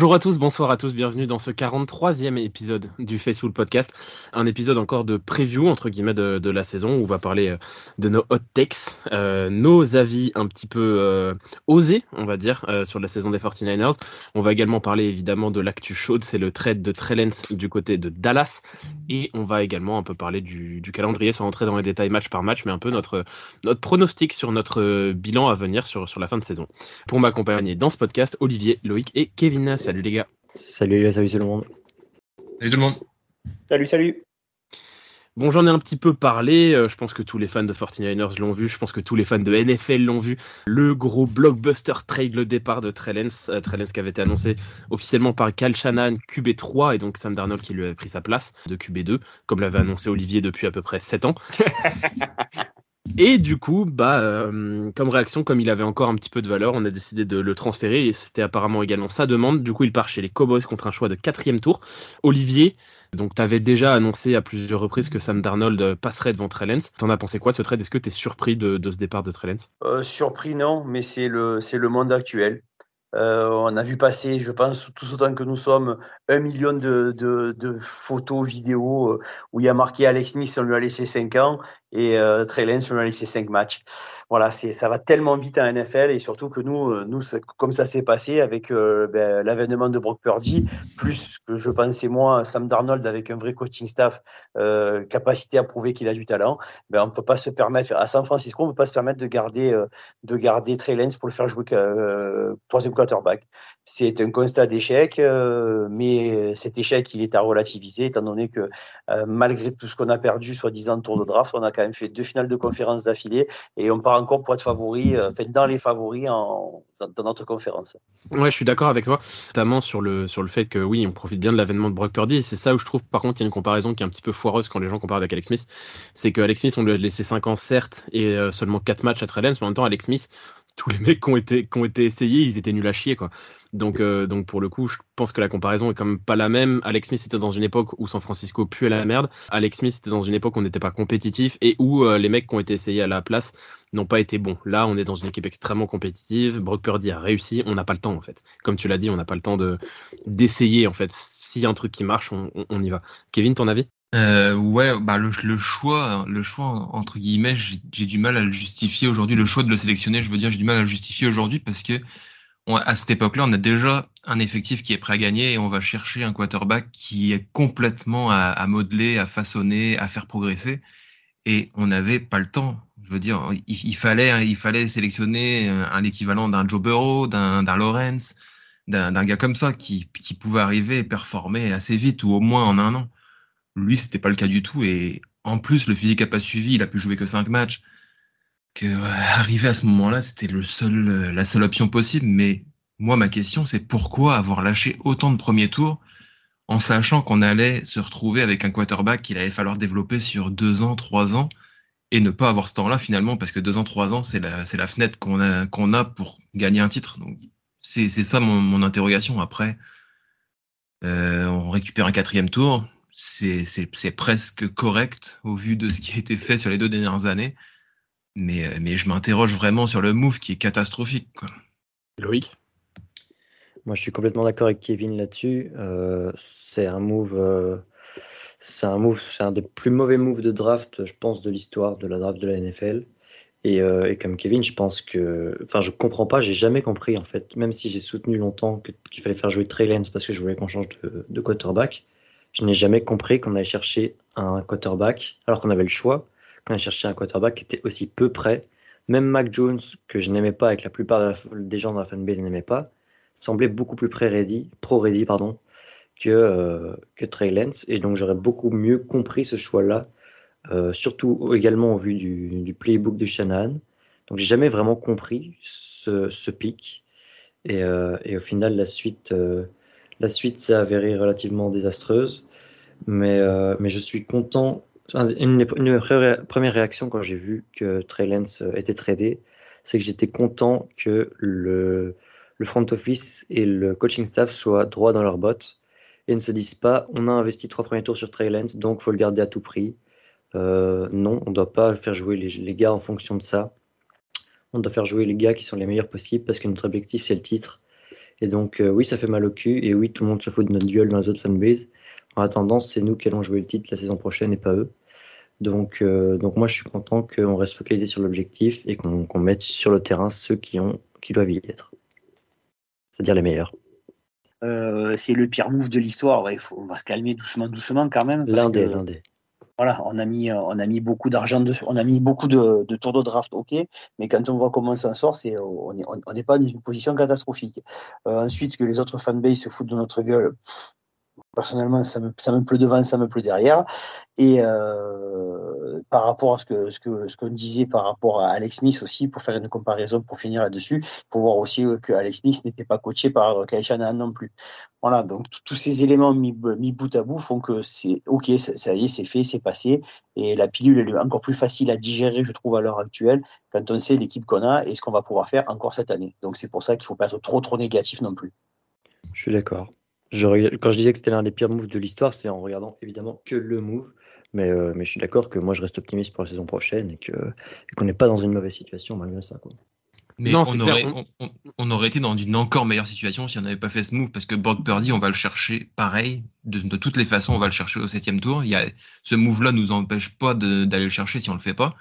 Bonjour à tous, bonsoir à tous, bienvenue dans ce 43e épisode du Facebook Podcast. Un épisode encore de preview, entre guillemets, de, la saison où on va parler euh, de nos hot takes, euh, nos avis un petit peu euh, osés, on va dire, sur la saison des 49ers. On va également parler évidemment de l'actu chaude, c'est le trade de Trellens du côté de Dallas. Et on va également un peu parler du, calendrier sans rentrer dans les détails match par match, mais un peu notre, notre pronostic sur notre bilan à venir sur, sur la fin de saison. Pour m'accompagner dans ce podcast, Olivier, Loïc et Kevin Salut les gars. Salut, salut tout le monde. Salut tout le monde. Salut, salut. Bon, j'en ai un petit peu parlé. Euh, je pense que tous les fans de 49ers l'ont vu. Je pense que tous les fans de NFL l'ont vu. Le gros blockbuster trade, le départ de Trellens. Euh, Trellens qui avait été annoncé officiellement par Cal Shannon, QB3, et donc Sam Darnold qui lui a pris sa place de QB2, comme l'avait annoncé Olivier depuis à peu près 7 ans. Et du coup, bah, euh, comme réaction, comme il avait encore un petit peu de valeur, on a décidé de le transférer et c'était apparemment également sa demande. Du coup, il part chez les Cowboys contre un choix de quatrième tour. Olivier, donc tu avais déjà annoncé à plusieurs reprises que Sam Darnold passerait devant Trellens. T'en as pensé quoi de ce trade? Est-ce que tu es surpris de, ce départ de Trellens euh, Surpris, non, mais c'est le, le monde actuel. Euh, on a vu passer, je pense, tous autant que nous sommes, un million de, de, photos, vidéos où il y a marqué Alex Smith, on lui a laissé 5 ans, et euh, Trey Lance a laissé 5 matchs voilà, c'est ça va tellement vite à NFL et surtout que nous, euh, nous comme ça s'est passé avec euh, ben, l'avènement de Brock Purdy, plus que je pensais moi Sam Darnold avec un vrai coaching staff, euh, capacité à prouver qu'il a du talent, ben on peut pas se permettre à San Francisco, on peut pas se permettre de garder euh, de garder Trey Lance pour le faire jouer troisième quarterback. C'est un constat d'échec, mais cet échec il est à relativiser étant donné que malgré tout ce qu'on a perdu, soi-disant tour de draft, on a quand même fait deux finales de conférence d'affilée et on part encore pour être favori, euh, dans les favoris en, dans, notre conférence. Ouais, je suis d'accord avec toi, notamment sur le, sur le fait que oui, on profite bien de l'avènement de Brock Purdy. C'est ça où je trouve, par contre, il y a une comparaison qui est un petit peu foireuse quand les gens comparent avec Alex Smith. C'est que Alex Smith, on lui a laissé 5 ans, certes, et euh, seulement 4 matchs à Trellens, mais en même temps, Alex Smith, tous les mecs qui ont été, qui ont été essayés, ils étaient nuls à chier, quoi. Donc, euh, donc pour le coup, je pense que la comparaison est quand même pas la même. Alex Smith était dans une époque où San Francisco puait la merde. Alex Smith était dans une époque où on n'était pas compétitif et où les mecs qui ont été essayés à la place n'ont pas été bons. Là, on est dans une équipe extrêmement compétitive. Brock Purdy a réussi. On n'a pas le temps, en fait. Comme tu l'as dit, on n'a pas le temps de d'essayer, en fait. S'il y a un truc qui marche, on, on, y va. Kevin, ton avis? Euh, ouais, bah le, le, choix, le choix entre guillemets, j'ai du mal à le justifier aujourd'hui. Le choix de le sélectionner, je veux dire, j'ai du mal à le justifier aujourd'hui parce que à cette époque-là, on a déjà un effectif qui est prêt à gagner et on va chercher un quarterback qui est complètement à, modeler, à façonner, à faire progresser et on n'avait pas le temps. Je veux dire, il, fallait, il fallait sélectionner un, équivalent d'un Joe Burrow, d'un Lawrence, d'un gars comme ça qui, qui pouvait arriver et performer assez vite ou au moins en un an. Lui, c'était pas le cas du tout et en plus, le physique a pas suivi. Il a pu jouer que cinq matchs. Que arriver à ce moment-là, c'était le seul, la seule option possible. Mais moi, ma question, c'est pourquoi avoir lâché autant de premiers tours en sachant qu'on allait se retrouver avec un quarterback qu'il allait falloir développer sur deux ans, trois ans, et ne pas avoir ce temps-là finalement, parce que deux ans, trois ans, c'est la, c'est la fenêtre qu'on a, qu'on a pour gagner un titre. Donc, c'est, c'est ça mon, mon interrogation. Après, euh, on récupère un quatrième tour, c'est, c'est, c'est presque correct au vu de ce qui a été fait sur les deux dernières années, mais, mais je m'interroge vraiment sur le move qui est catastrophique. Quoi. Loïc? Moi, je suis complètement d'accord avec Kevin là-dessus. Euh, c'est un move, euh, c'est un move, c'est un des plus mauvais moves de draft, je pense, de l'histoire de la draft de la NFL. Et, euh, et comme Kevin, je pense que, enfin, je comprends pas, j'ai jamais compris en fait. Même si j'ai soutenu longtemps qu'il fallait faire jouer Trey Lance parce que je voulais qu'on change de, de, quarterback, je n'ai jamais compris qu'on allait chercher un quarterback alors qu'on avait le choix, qu'on allait chercher un quarterback qui était aussi peu près. Même Mac Jones, que je n'aimais pas et que la plupart des gens dans la fanbase n'aimaient pas, semblait beaucoup plus pré-ready, pro-ready, pardon, que, euh, que Trey Lance. Et donc, j'aurais beaucoup mieux compris ce choix-là, euh, surtout également au vu du, du playbook de Shanahan. Donc, j'ai jamais vraiment compris ce, ce pic. Et, euh, et, au final, la suite, euh, la suite s'est avérée relativement désastreuse. Mais, mais je suis content. Une, une, première réaction quand j'ai vu que Trey Lance était tradé, c'est que j'étais content que le, le front office et le coaching staff soient droits dans leurs bottes et ne se disent pas on a investi trois premiers tours sur Trey Lance, donc faut le garder à tout prix. Euh, non, on ne doit pas faire jouer les, les, gars en fonction de ça. On doit faire jouer les gars qui sont les meilleurs possibles parce que notre objectif c'est le titre. Et donc, oui, ça fait mal au cul. Et oui, tout le monde se fout de notre duel dans les autres fanbases. En attendant, c'est nous qui allons jouer le titre la saison prochaine et pas eux. Donc, donc moi, je suis content qu'on reste focalisé sur l'objectif et qu'on mette sur le terrain ceux qui, ont, qui doivent y être. C'est-à-dire les meilleurs. c'est le pire move de l'histoire. on va se calmer doucement, doucement quand même. L'un des, l'un des voilà, on a mis, on a mis beaucoup d'argent, on a mis beaucoup de, tours de draft, ok, mais quand on voit comment on s'en sort, c'est, on n'est pas dans une position catastrophique. Euh, ensuite, que les autres fanbase se foutent de notre gueule, personnellement, ça me, ça me pleut devant, ça me pleut derrière. Et euh, par rapport à ce que ce que ce qu'on disait par rapport à Alex Smith aussi, pour faire une comparaison, pour finir là-dessus, pour voir aussi euh, que Alex Smith n'était pas coaché par Kyle Shanahan non plus. Voilà, donc tous ces éléments mis, mis, bout à bout font que c'est ok, ça, y est, c'est fait, c'est passé, et la pilule elle est encore plus facile à digérer, je trouve, à l'heure actuelle, quand on sait l'équipe qu'on a et ce qu'on va pouvoir faire encore cette année. Donc c'est pour ça qu'il faut pas être trop trop négatif non plus. Je suis d'accord quand je disais que c'était l'un des pires moves de l'histoire, c'est en regardant évidemment que le move. Mais, euh, mais je suis d'accord que moi je reste optimiste pour la saison prochaine et qu'on n'est pas dans une mauvaise situation malgré ça. Quoi. Mais on, aurait, on, aurait, été dans une encore meilleure situation si on n'avait pas fait ce move parce que Brock Purdy, on va le chercher pareil. De, de, toutes les façons, on va le chercher au septième tour. Il y a, ce move-là nous empêche pas d'aller le chercher si on le fait pas.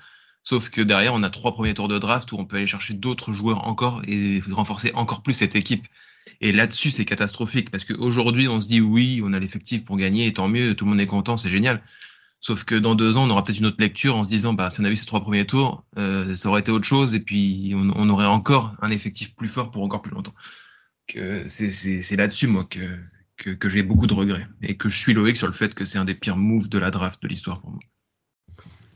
Sauf que derrière, on a trois premiers tours de draft où on peut aller chercher d'autres joueurs encore et renforcer encore plus cette équipe. Et là-dessus, c'est catastrophique parce qu'aujourd'hui, on se dit oui, on a l'effectif pour gagner et tant mieux, tout le monde est content, c'est génial. Sauf que dans deux ans, on aura peut-être une autre lecture en se disant, bah, si on avait ces trois premiers tours, euh, ça aurait été autre chose et puis on, aurait encore un effectif plus fort pour encore plus longtemps. C'est là-dessus, moi, que, que, j'ai beaucoup de regrets et que je suis loïc sur le fait que c'est un des pires moves de la draft de l'histoire pour moi.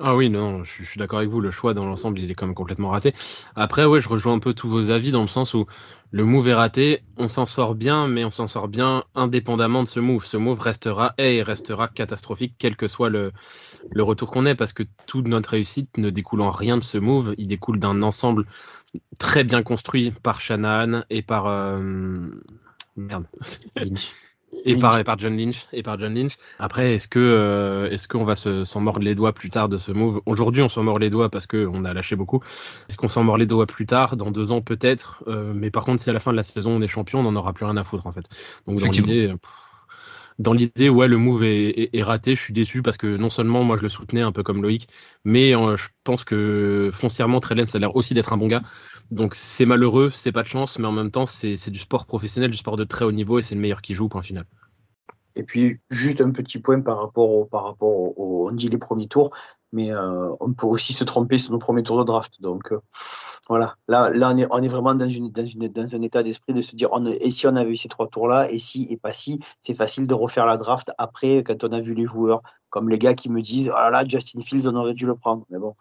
Ah oui, non, je, suis d'accord avec vous. Le choix dans l'ensemble, il est quand même complètement raté. Après, ouais, je rejoins un peu tous vos avis dans le sens où le move est raté. On s'en sort bien, mais on s'en sort bien indépendamment de ce move. Ce move restera et restera catastrophique, quel que soit le, le retour qu'on ait, parce que toute notre réussite ne découle en rien de ce move. Il découle d'un ensemble très bien construit par Shanahan et par euh... merde. Et par, par John Lynch. Et par John Lynch. Après, est-ce que euh, est-ce qu'on va s'en mordre les doigts plus tard de ce move? Aujourd'hui, on s'en mord les doigts parce qu'on a lâché beaucoup. Est-ce qu'on s'en mord les doigts plus tard, dans deux ans peut-être? Euh, Mais par contre, si à la fin de la saison on est champion, on n'en aura plus rien à foutre en fait. Donc dans l'idée, dans l'idée, ouais, le move est, raté. Je suis déçu parce que non seulement moi je le soutenais un peu comme Loïc, mais euh, je pense que foncièrement Trellen ça a l'air aussi d'être un bon gars. Donc c'est malheureux, c'est pas de chance, mais en même temps c'est du sport professionnel, du sport de très haut niveau et c'est le meilleur qui joue, point final. Et puis juste un petit point par rapport au, par rapport on dit les premiers tours, mais euh, on peut aussi se tromper sur nos premiers tours de draft. Donc euh, voilà, là, là on, est, on est vraiment dans, une, dans, une, dans un état d'esprit de se dire on, et si on avait eu ces trois tours-là, et si et pas si, c'est facile de refaire la draft après quand on a vu les joueurs, comme les gars qui me disent oh là là, Justin Fields, on aurait dû le prendre. Mais bon,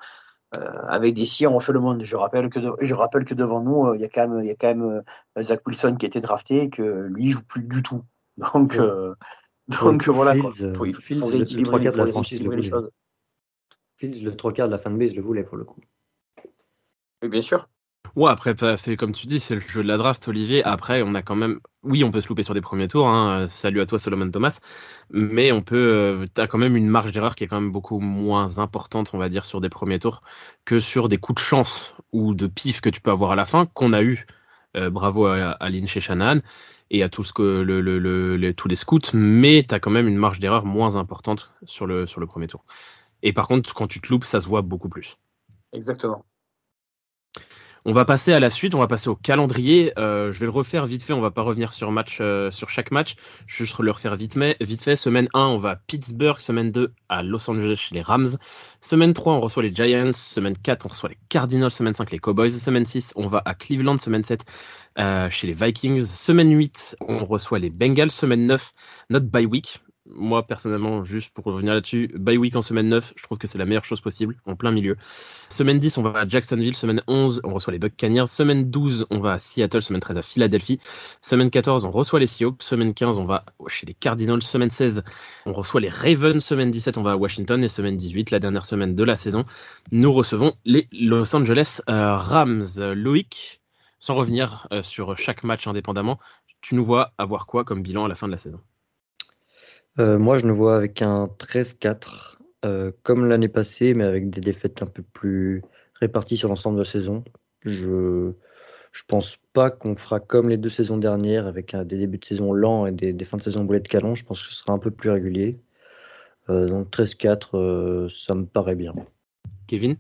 avec des si, on fait le monde. Je rappelle que, je rappelle que devant nous, euh, il y a quand même, il y a quand même euh, Zach Wilson qui a été drafté et que lui, il joue plus du tout. Donc, donc, voilà. Fields, il faut, le 3 quarts de la franchise le voulait. Fields, le 3 quarts de la fanbase le voulait pour le coup. Oui, bien sûr. Ouais, après, c'est comme tu dis, c'est le jeu de la draft, Olivier. Après, on a quand même. Oui, on peut se louper sur des premiers tours. Hein. Salut à toi, Solomon Thomas. Mais on peut. Euh, tu as quand même une marge d'erreur qui est quand même beaucoup moins importante, on va dire, sur des premiers tours que sur des coups de chance ou de pif que tu peux avoir à la fin, qu'on a eu. Euh, bravo à, à Lynch et Shanahan et à tous les scouts. Mais tu as quand même une marge d'erreur moins importante sur le premier tour. Et par contre, quand tu te loupes, ça se voit beaucoup plus. Exactement. On va passer à la suite, on va passer au calendrier. Euh, je vais le refaire vite fait, on va pas revenir sur match euh, sur chaque match, juste le refaire vite, fait. Semaine 1, on va à Pittsburgh, semaine 2 à Los Angeles chez les Rams. Semaine 3, on reçoit les Giants, semaine 4, on reçoit les Cardinals, semaine 5 les Cowboys, semaine 6, on va à Cleveland, semaine 7 euh, chez les Vikings, semaine 8, on reçoit les Bengals, semaine 9, notre bye week, moi personnellement, juste pour revenir là-dessus, bye week en semaine 9, je trouve que c'est la meilleure chose possible, en plein milieu. Semaine 10, on va à Jacksonville. Semaine 11, on reçoit les Buccaneers. Semaine 12, on va à Seattle. Semaine 13 à Philadelphie. Semaine 14, on reçoit les Seahawks. Semaine 15, on va chez les Cardinals. Semaine 16, on reçoit les Ravens. Semaine 17, on va à Washington. Et semaine 18, la dernière semaine de la saison, nous recevons les Los Angeles euh, Rams. Loïc, sans revenir euh, sur chaque match indépendamment, tu nous vois avoir quoi comme bilan à la fin de la saison? Euh, moi, je nous vois avec un 13-4, euh, comme l'année passée, mais avec des défaites un peu plus réparties sur l'ensemble de la saison. Je, Je pense pas qu'on fera comme les deux saisons dernières avec des débuts de saison lents et des, fins de saison boulet de canon. Je pense que ce sera un peu plus régulier. donc 13-4, ça me paraît bien. Kevin?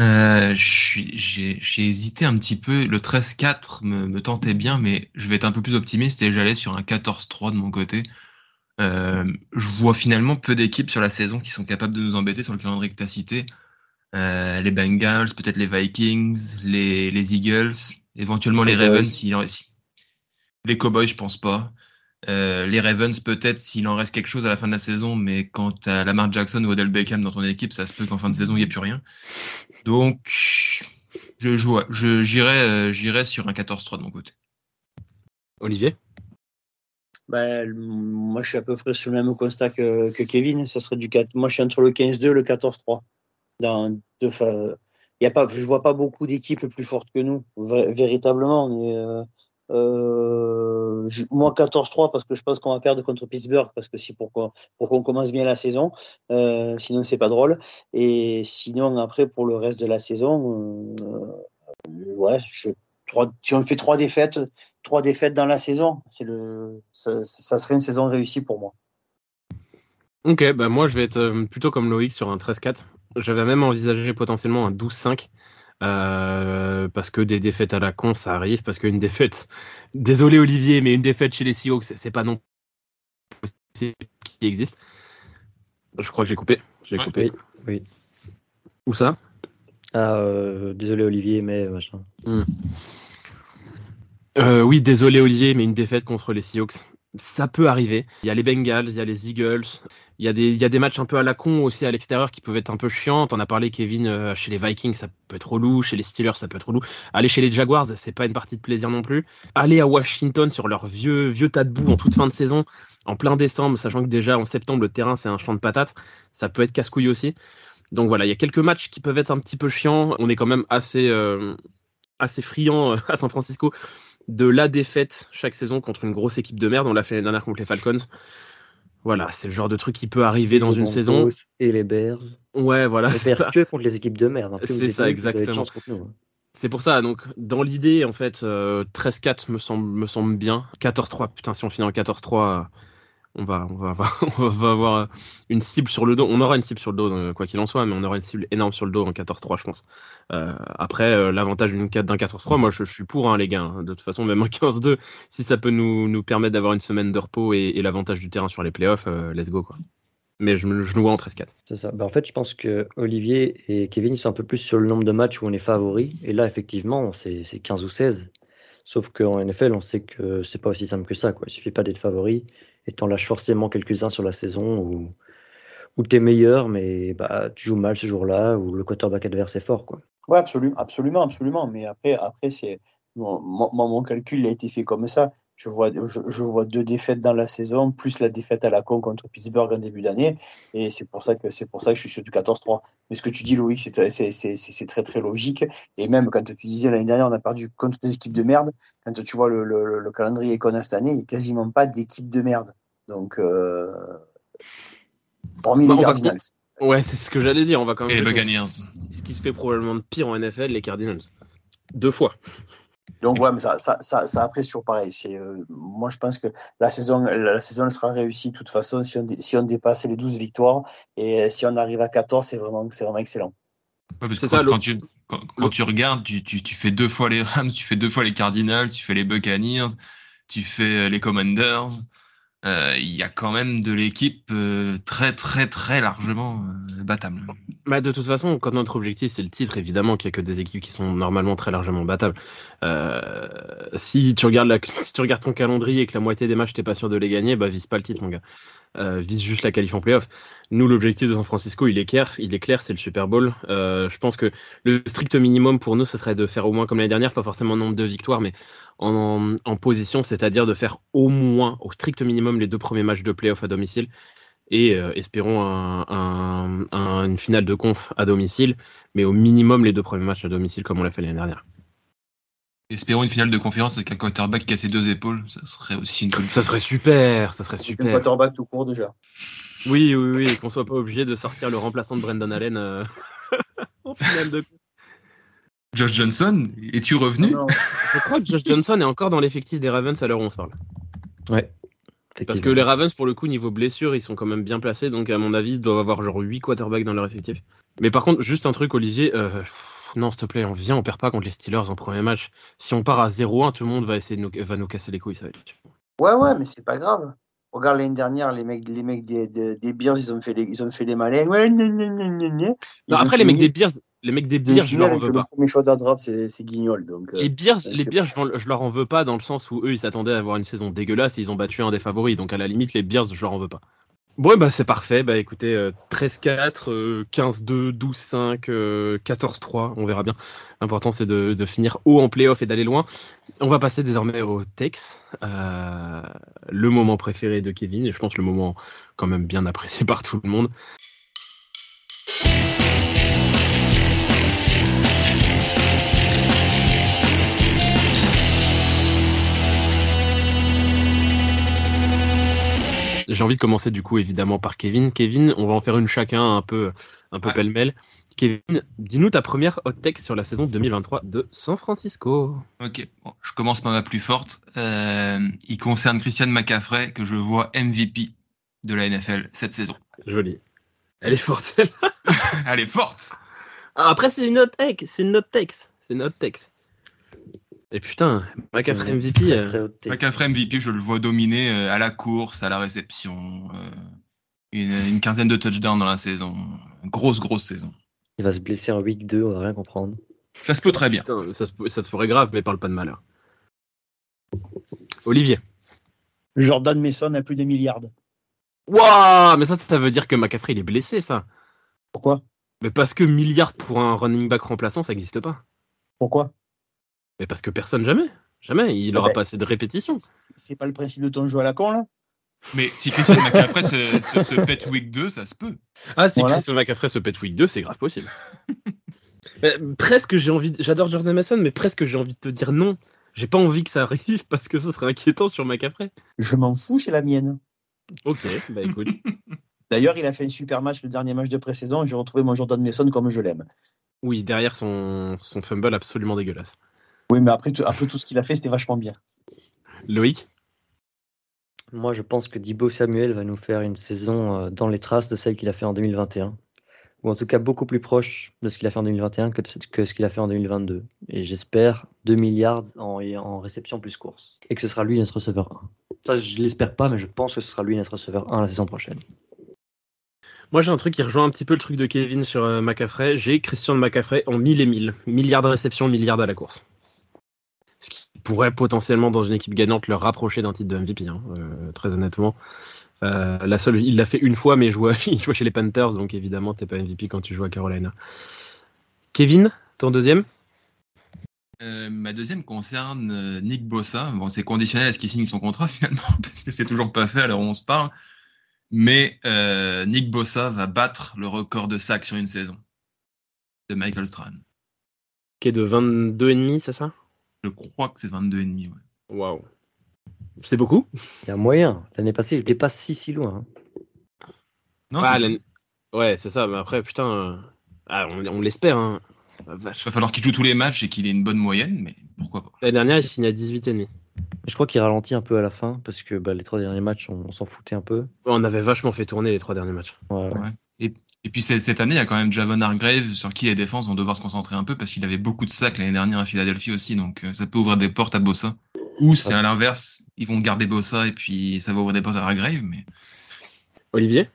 Euh, j'ai hésité un petit peu. Le 13-4 me, me, tentait bien, mais je vais être un peu plus optimiste et j'allais sur un 14-3 de mon côté. Euh, je vois finalement peu d'équipes sur la saison qui sont capables de nous embêter sur le calendrier que tu as cité. Euh, les Bengals, peut-être les Vikings, les, les, Eagles, éventuellement les, Ravens. Si, les Cowboys, je pense pas. Euh, les Ravens, peut-être s'il en reste quelque chose à la fin de la saison, mais quand tu as Lamar Jackson ou Odell Beckham dans ton équipe, ça se peut qu'en fin de saison, il n'y ait plus rien. Donc, je joue, je, j'irai, euh, j'irai sur un 14-3 de mon côté. Olivier? Ben, Moi, je suis à peu près sur le même constat que, Kevin. Ça serait du 4. Moi, je suis entre le 15-2 et le 14-3. Dans deux, y a pas, je vois pas beaucoup d'équipes plus fortes que nous, véritablement. Euh, euh, moi 14-3 parce que je pense qu'on va perdre contre Pittsburgh parce que c'est pour qu'on commence bien la saison. Euh, sinon c'est pas drôle. Et sinon après pour le reste de la saison, euh, ouais, je, si on fait trois défaites, trois défaites dans la saison, c'est le, ça, ça, serait une saison réussie pour moi. Ok, bah moi je vais être plutôt comme Loïc sur un 13-4. J'avais même envisagé potentiellement un 12-5. Euh, parce que des défaites à la con, ça arrive. Parce qu'une défaite, désolé Olivier, mais une défaite chez les Seahawks, c'est pas non possible qui existe. Je crois que j'ai coupé. J'ai coupé. Oui. Où ça? Ah, euh, désolé Olivier, mais machin. Hmm. Euh, oui, désolé Olivier, mais une défaite contre les Seahawks, ça peut arriver. Il y a les Bengals, il y a les Eagles, il y, a des, il y a des matchs un peu à la con aussi à l'extérieur qui peuvent être un peu chiants. On a parlé, Kevin, euh, chez les Vikings, ça peut être relou. Chez les Steelers, ça peut être relou. Aller chez les Jaguars, c'est pas une partie de plaisir non plus. Aller à Washington sur leur vieux, vieux tas de boue en toute fin de saison, en plein décembre, sachant que déjà en septembre, le terrain, c'est un champ de patates, ça peut être casse-couille aussi. Donc voilà, il y a quelques matchs qui peuvent être un petit peu chiants. On est quand même assez, euh, assez friand euh, à San Francisco de la défaite chaque saison contre une grosse équipe de merde. On l'a fait l'année dernière contre les Falcons. Voilà, c'est le genre de truc qui peut arriver dans une saison. Et les Bears. Ouais, voilà. Les Bears que contre les équipes de merde. C'est ça, exactement. Hein. C'est pour ça, donc dans l'idée, en fait, 13-4 euh, me semble, me semble bien. 14-3, putain, si on finit en 14-3, on va, on va, avoir, avoir une cible sur le dos. On aura une cible sur le dos, euh, quoi qu'il en soit, mais on aura une cible énorme sur le dos en 14-3, je pense. Euh, après, euh, l'avantage d'un 14-3, moi, je, suis pour, hein, les gars. Hein. De toute façon, même en 15-2, si ça peut nous, nous permettre d'avoir une semaine de repos et, l'avantage du terrain sur les playoffs, let's go, quoi. Mais je, je nous vois en 13-4. C'est ça. Bah, en fait, je pense que Olivier et Kevin sont un peu plus sur le nombre de matchs où on est favori. Et là, effectivement, c'est 15 ou 16. Sauf qu'en NFL, on sait que c'est pas aussi simple que ça. Quoi. Il suffit pas d'être favori et t'en lâches forcément quelques-uns sur la saison où, où tu meilleur, mais bah, tu joues mal ce jour-là, où le quarterback adverse est fort. Quoi. Absolument, absolument, absolument. Mais après, après c'est mon, mon, calcul a été fait comme ça. Je vois, je, vois deux défaites dans la saison, plus la défaite à la con contre Pittsburgh en début d'année. Et c'est pour ça que c'est pour ça que je suis sur du 14-3. Mais ce que tu dis, Loïc, c'est très très logique. Et même quand tu disais l'année dernière, on a perdu contre des équipes de merde. Quand tu vois le, le, calendrier qu'on a cette année, il n'y a quasiment pas d'équipe de merde. Donc, euh, hormis bah, les Cardinals. Ouais, c'est ce que j'allais dire. On va quand même. Et les Buccaneers. Ce qui se fait probablement de pire en NFL, les Cardinals. Deux fois. Donc ouais, mais ça, ça, ça, ça après toujours pareil. Euh, moi, je pense que la saison, la, saison sera réussie de toute façon si on, si on dépasse les 12 victoires et si on arrive à 14, c'est vraiment, c'est vraiment excellent. c'est ça, quand, tu, quand, tu regardes, tu, tu, tu, fais deux fois les Rams, tu fais deux fois les Cardinals, tu fais les Buccaneers, tu fais les Commanders. Euh, il y a quand même de l'équipe euh, très très très largement euh, battable. Bah, de toute façon, quand notre objectif c'est le titre, évidemment qu'il n'y a que des équipes qui sont normalement très largement battables. si tu regardes la, si tu regardes ton calendrier et que la moitié des matchs t'es pas sûr de les gagner, bah vise pas le titre mon gars. vise juste la qualif en playoff. Nous, l'objectif de San Francisco, il est clair, il est clair, c'est le Super Bowl. je pense que le strict minimum pour nous, ce serait de faire au moins comme l'année dernière, pas forcément nombre de victoires, mais en, position, c'est-à-dire de faire au moins, au strict minimum, les deux premiers matchs de playoff à domicile et euh, espérons une finale de conf à domicile, mais au minimum les deux premiers matchs à domicile comme on l'a fait l'année dernière. Espérons une finale de conférence avec un quarterback qui a ses deux épaules, ça serait aussi une bonne Ça serait super, ça serait super. Un quarterback tout court déjà. Oui, oui, oui, qu'on soit pas obligé de sortir le remplaçant de Brendan Allen euh, en finale de Josh Johnson, es-tu revenu? Non, non. Je crois que Josh Johnson est encore dans l'effectif des Ravens à l'heure où on se parle. Ouais. Parce que les Ravens, pour le coup, niveau blessure, ils sont quand même bien placés. Donc, à mon avis, ils doivent avoir genre 8 quarterbacks dans leur effectif. Mais par contre, juste un truc, Olivier. euh, pff, non, s'il te plaît, on vient, on perd pas contre les Steelers en premier match. Si on part à 0-1, tout le monde va essayer de nous, va nous casser les couilles. Ça va être... Ouais, ouais, mais c'est pas grave. Regarde l'année dernière, les mecs, les mecs des, des, des Bears, ils ont fait les, ils ont fait les malins. Ouais, gna, gna, gna, Non, après, les mecs des Bears, les mecs des Bears, je leur en veux le pas. premier choix de la draft, c'est c'est Guignol. Donc, euh, Les Bears, les Bears je, leur- je leur en veux pas dans le sens où eux, ils s'attendaient à avoir une saison dégueulasse et ils ont battu un des favoris. Donc, à la limite, les Bears, je leur en veux pas. Bon, bah, c'est parfait. Bah, écoutez, euh, 13-4, euh, 15-2, 12-5, euh, 14-3, on verra bien. L'important, c'est de, de finir haut en playoff et d'aller loin. On va passer désormais au Tex, euh, le moment préféré de Kevin, et je pense le moment quand même bien apprécié par tout le monde. J'ai envie de commencer du coup évidemment par Kevin. Kevin, on va en faire une chacun un peu, un peu Ouais. pêle-mêle. Kevin, dis-nous ta première hot take sur la saison 2023 de San Francisco. Ok, bon, je commence par ma plus forte. Euh, il concerne Christian McCaffrey, que je vois MVP de la NFL cette saison. Joli. Elle est forte. Elle est forte Ah, après c'est une hot take, c'est une hot take, c'est une hot take. Et putain, McCaffrey MVP. Très, très haute take. McCaffrey MVP, je le vois dominer euh, à la course, à la réception. euh, une, une quinzaine de touchdowns dans la saison. Grosse, grosse saison. Il va se blesser en week 2, on va rien comprendre. Ça se peut très bien. Putain, ça, se- ça te ferait grave, mais parle pas de malheur. Olivier. Jordan Mason a plus des milliards. Waouh, mais ça, ça veut dire que McCaffrey il est blessé, ça. Pourquoi? Mais parce que milliard pour un running back remplaçant, ça n'existe pas. Pourquoi? Mais parce que personne jamais, jamais, il Ah aura ben, pas assez de répétitions. C'est pas le principe de ton jeu à la con, là Mais si Christian McCaffrey se, se, se pète week 2, ça se peut. Ah, si Voilà. Christian McCaffrey se pète week 2, c'est grave possible. Mais presque j'ai envie, de- j'adore Jordan Mason, mais presque j'ai envie de te dire non. J'ai pas envie que ça arrive parce que ce serait inquiétant sur McCaffrey. Je m'en fous, c'est la mienne. Ok, bah écoute. D'ailleurs, il a fait un super match le dernier match de pré-saison. J'ai retrouvé mon Jordan Mason comme je l'aime. Oui, derrière son, son fumble absolument dégueulasse. Oui, mais après, tout- après tout ce qu'il a fait, c'était vachement bien. Loïc? Moi, je pense que Dibo Samuel va nous faire une saison euh, dans les traces de celle qu'il a fait en 2021. Ou en tout cas beaucoup plus proche de ce qu'il a fait en 2021 que, de ce- que ce qu'il a fait en 2022. Et j'espère 2 milliards en, en réception plus course. Et que ce sera lui notre receveur 1. Ça, je l'espère pas, mais je pense que ce sera lui notre receveur 1 la saison prochaine. Moi, j'ai un truc qui rejoint un petit peu le truc de Kevin sur euh. J'ai Christian McCaffrey en 1000 et 1000. Milliards de réceptions, milliards à la course. Pourrait potentiellement, dans une équipe gagnante, le rapprocher d'un titre de MVP, hein, euh, très honnêtement. Euh, la seule, il l'a fait une fois, mais il jouait, il jouait chez les Panthers, donc évidemment, t'es pas MVP quand tu joues à Carolina. Kevin, ton deuxième? Euh, ma deuxième concerne Nick Bossa. Bon, c'est conditionnel à ce qu'il signe son contrat finalement, parce que c'est toujours pas fait où on se parle. Mais euh, Nick Bossa va battre le record de sacs sur une saison de Michael Strahan. Qui est de 22,5, c'est ça? Je crois que c'est 22,5. Ouais. Waouh. C'est beaucoup? Il y a moyen. L'année passée, il était pas si si loin. hein. Non, Ah, Ouais, c'est ça, mais après, putain. euh, ah, on, on l'espère, hein. Vache. il va falloir qu'il joue tous les matchs et qu'il ait une bonne moyenne, mais pourquoi pas. L'année dernière, il finit à 18,5. Je crois qu'il ralentit un peu à la fin parce que bah, les trois derniers matchs, on, on s'en foutait un peu. On avait vachement fait tourner les trois derniers matchs. Ouais, ouais. Ouais. Et puis cette année, il y a quand même Javon Hargrave sur qui les défenses vont devoir se concentrer un peu parce qu'il avait beaucoup de sacs l'année dernière à Philadelphie aussi, donc euh, ça peut ouvrir des portes à Bossa. Ou c'est à l'inverse, ils vont garder Bossa et puis ça va ouvrir des portes à Hargrave, mais Olivier?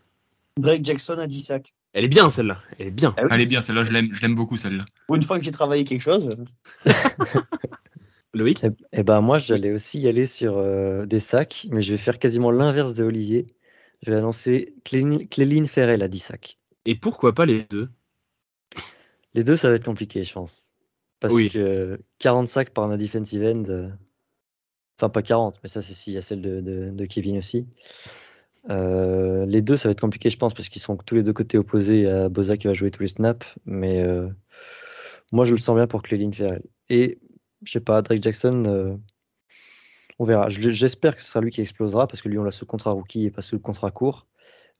Drake Jackson a 10 sacs. Elle est bien celle-là, elle est bien. Ah oui. elle est bien, celle-là, je l'aime, je l'aime beaucoup celle-là. Une fois que j'ai travaillé quelque chose, Loïc? Et, et ben moi, j'allais aussi y aller sur euh, des sacs, mais je vais faire quasiment l'inverse de Olivier. Je vais annoncer Cléline Cléline Ferrell à 10 sacs. Et pourquoi pas les deux? Les deux, ça va être compliqué, je pense. Parce Oui. que 40 sacs par un defensive end, euh, enfin pas 40, mais ça c'est s'il y a celle de, de- de Kevin aussi. Euh, les deux, ça va être compliqué, je pense, parce qu'ils sont tous les deux côtés opposés à Boza qui va jouer tous les snaps. Mais euh, moi, je le sens bien pour Cléline Ferrell. Et je sais pas, Drake Jackson, euh, on verra. Je- J'espère que ce sera lui qui explosera, parce que lui, on l'a sous contrat rookie et pas sous contrat court.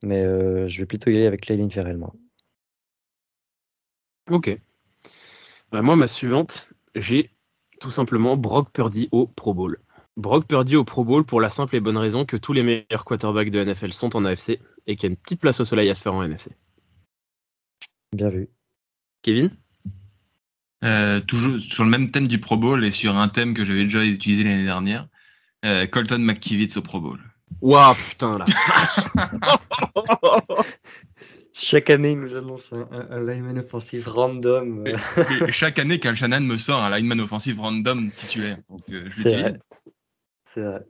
Mais euh, je vais plutôt y aller avec Cléline Ferrell, moi. Ok. Bah, moi, ma suivante, j'ai tout simplement Brock Purdy au Pro Bowl. Brock Purdy au Pro Bowl pour la simple et bonne raison que tous les meilleurs quarterbacks de NFL sont en AFC et qu'il y a une petite place au soleil à se faire en NFC. Bien vu. Kevin? Euh, toujours sur le même thème du Pro Bowl et sur un thème que j'avais déjà utilisé l'année dernière. euh, Colton McKivitz au Pro Bowl. Waouh, putain, là. Chaque année, il nous annonce un, un, un lineman offensif random. euh, Et chaque année, Kyle Shanahan me sort un lineman offensif random titulaire. Donc, euh, je C'est l'utilise. vrai. C'est vrai.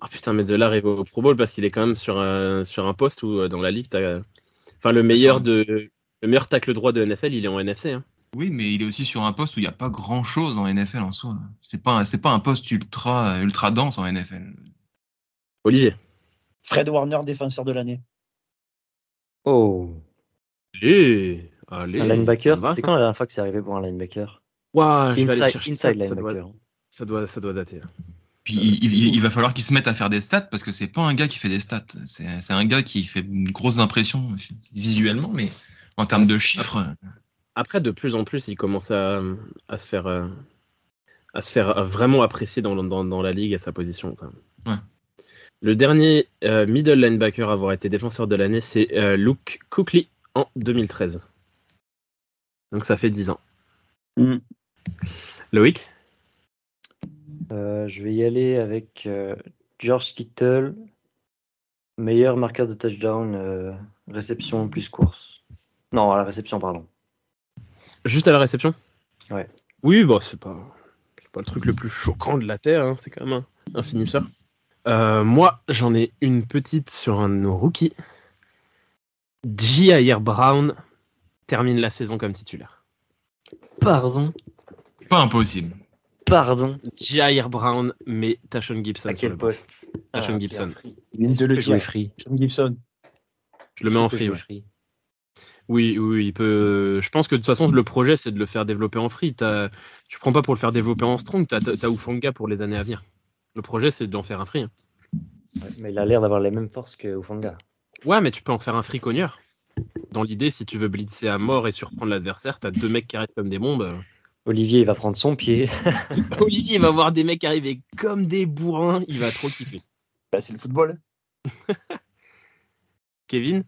Ah putain, mais de là arrive au Pro Bowl parce qu'il est quand même sur un, sur un poste où euh, dans la ligue, t'as. Enfin, le meilleur de. Le meilleur tacle droit de NFL, il est en NFC. Hein. Oui, mais il est aussi sur un poste où il n'y a pas grand chose en NFL en soi. C'est pas, un- c'est pas un poste ultra, ultra dense en NFL. Olivier. Fred Warner, défenseur de l'année. Oh, Allez, allez. un linebacker. C'est quand la dernière fois que c'est arrivé pour un linebacker? Ouah, je vais aller Inside, chercher ça. inside Ça doit, linebacker. ça, doit, ça doit dater. Puis il, il- il va falloir qu'il se mette à faire des stats parce que c'est pas un gars qui fait des stats. C'est, un gars qui fait une grosse impression visuellement, mais en termes de chiffres, Après, de plus en plus, il commence à, à se faire. euh, à se faire vraiment apprécier dans, dans, dans la ligue à sa position. Quand même. Ouais. Le dernier euh, middle linebacker à avoir été défenseur de l'année, c'est euh, Luke Kuechly en 2013. Donc ça fait 10 ans. Mm. Loïc? Euh, je vais y aller avec euh, George Kittle, meilleur marqueur de touchdown, euh, réception plus course. Non, à la réception, pardon. Juste à la réception? Ouais. Oui, bon, c'est pas, c'est pas le truc le plus choquant de la Terre, hein, c'est quand même un, un finisseur. Euh, moi, j'en ai une petite sur un de nos rookies. J.I.R. Brown termine la saison comme titulaire. Pardon, pas impossible. pardon. J.I.R. Brown, mais Tashon Gibson. À sur quel poste Tashon Ah, Gibson. De le dire. free. Sean Gibson. Je le mets en free, jouer ouais. free. Oui, oui, il peut. Je pense que de toute façon, le projet, c'est de le faire développer en free. Tu prends pas pour le faire développer en strong, t'as t'as Ufanga pour les années à venir. Le projet, c'est d'en faire un free. hein. Ouais, mais il a l'air d'avoir les mêmes forces que Ufanga. Ouais, mais tu peux en faire un free cogneur. Dans l'idée, si tu veux blitzer à mort et surprendre l'adversaire, t'as deux mecs qui arrêtent comme des bombes. Olivier, il va prendre son pied. Olivier va voir des mecs arriver comme des bourrins, il va trop kiffer. Bah, c'est le football. Kevin?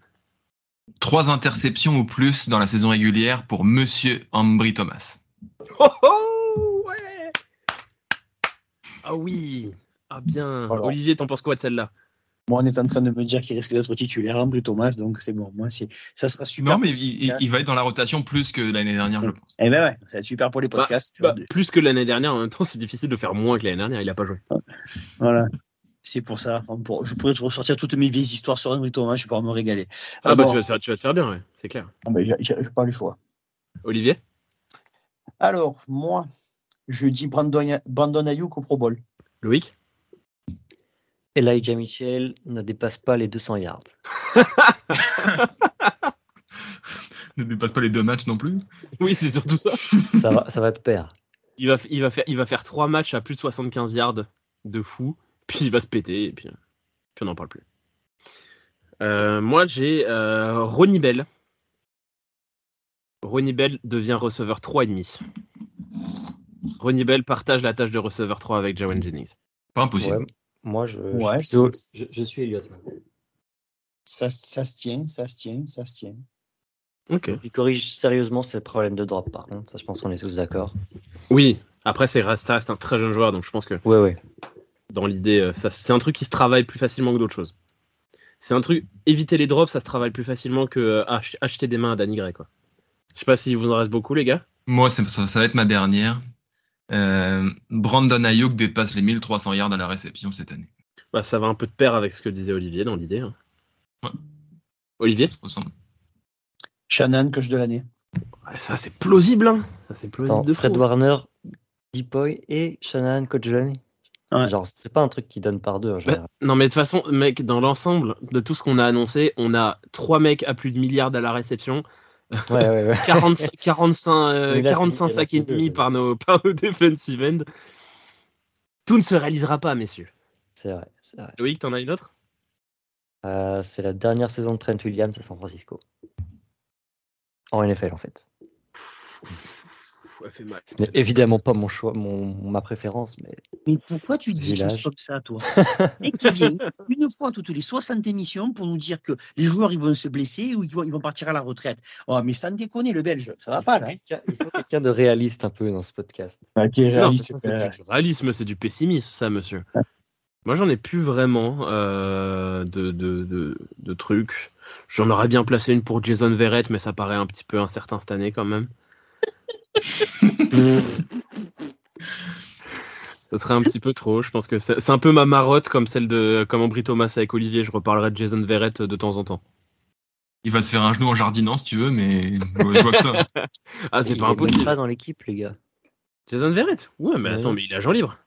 Trois interceptions ou plus dans la saison régulière pour Monsieur Ambry Thomas. Oh oh Ah oui Ah bien Voilà. Olivier, t'en penses quoi de celle-là? Moi, on est en train de me dire qu'il risque d'être titulaire, Ambry Thomas, donc c'est bon. Moi, c'est, ça sera super. Non, mais il, il- il va être dans la rotation plus que l'année dernière, je pense. Eh ben ouais, ça va être super pour les podcasts. Bah, Plus que l'année dernière, en même temps, c'est difficile de faire moins que l'année dernière, il a pas joué. Voilà. C'est pour ça. Enfin, pour- je pourrais te ressortir toutes mes vieilles histoires sur Ambry Thomas, je pourrais me régaler. Ah bah bon, tu vas, te faire, tu vas te faire bien, ouais, c'est clair. ah bah, j'ai pas le choix. Olivier? Alors, moi, je dis Brandon, Brandon Ayuk au Pro Bowl. Loïc? Elijah Mitchell ne dépasse pas les 200 yards. Ne dépasse pas les deux matchs non plus. Oui, c'est surtout ça. Ça va, ça va te perdre. Il va, il, va faire, il va faire trois matchs à plus de 75 yards de fou, puis il va se péter, et puis, puis on n'en parle plus. Euh, moi, j'ai euh, Ronnie Bell. Ronnie Bell devient receveur 3,5. Ronnie Bell partage la tâche de receveur 3 avec Jawan Jennings. Pas impossible. Ouais, moi, je, Ouais, je, suis plutôt- c'est- je, je suis Elliott. Ça, ça se tient, ça se tient, ça se tient. Ok. Il corrige sérieusement ses problèmes de drop, par contre. Ça, je pense qu'on est tous d'accord. Oui, après, c'est ça reste un très jeune joueur, donc je pense que Ouais, ouais. dans l'idée, euh, c'est un truc qui se travaille plus facilement que d'autres choses. C'est un truc, éviter les drops, ça se travaille plus facilement que euh, ach- acheter des mains à Danny Gray, quoi. Je sais pas s'il vous en reste beaucoup, les gars. Moi, c'est- ça, ça va être ma dernière. Euh, Brandon Ayuk dépasse les 1300 yards à la réception cette année. Bah, ça va un peu de pair avec ce que disait Olivier dans l'idée. hein. Ouais. Olivier? Ça se ressemble. Shannon, coach de l'année. Ouais, Ça, c'est plausible, hein. Ça, c'est plausible Attends, de Fred fou. Warner, Deepoy et Shannon, coach de l'année. Ouais. Genre, c'est pas un truc qui donne par deux en Bah, non, mais de toute façon, mec, dans l'ensemble de tout ce qu'on a annoncé, on a trois mecs à plus de milliards à la réception, Ouais, ouais, ouais. 45, 45, euh, Mais là, c'est 45 nickel, sacs et demi par nos, par nos defensive end. Tout ne se réalisera pas, messieurs. C'est vrai, vrai. Loïc, t'en as une autre? Euh, c'est la dernière saison de Trent Williams à San Francisco. En NFL, en fait. elle fait mal. Ce n'est évidemment pas mon choix, mon, ma préférence, mais Mais pourquoi tu dis des choses comme ça, toi? Et qui vient une fois toutes les 60 émissions pour nous dire que les joueurs ils vont se blesser ou ils vont, ils vont partir à la retraite. Oh, mais sans déconner, le Belge, ça va pas là. Quelqu'un- il faut quelqu'un de réaliste un peu dans ce podcast. Ok, Non, ça, c'est du réalisme, c'est du pessimisme, ça, monsieur. Moi, j'en ai plus vraiment euh, de, de, de, de trucs. J'en aurais bien placé une pour Jason Verrett, mais ça paraît un petit peu incertain cette année quand même. Ça serait un petit peu trop. Je pense que c'est un peu ma marotte comme celle de comme Ambry Thomas avec Olivier. Je reparlerai de Jason Verrett de temps en temps. Il va se faire un genou en jardinant si tu veux, mais je vois je vois que ça. Ah, c'est Il pas impossible. pas dans l'équipe, les gars. Jason Verrett? Ouais, mais Ouais. attends, mais il est agent libre.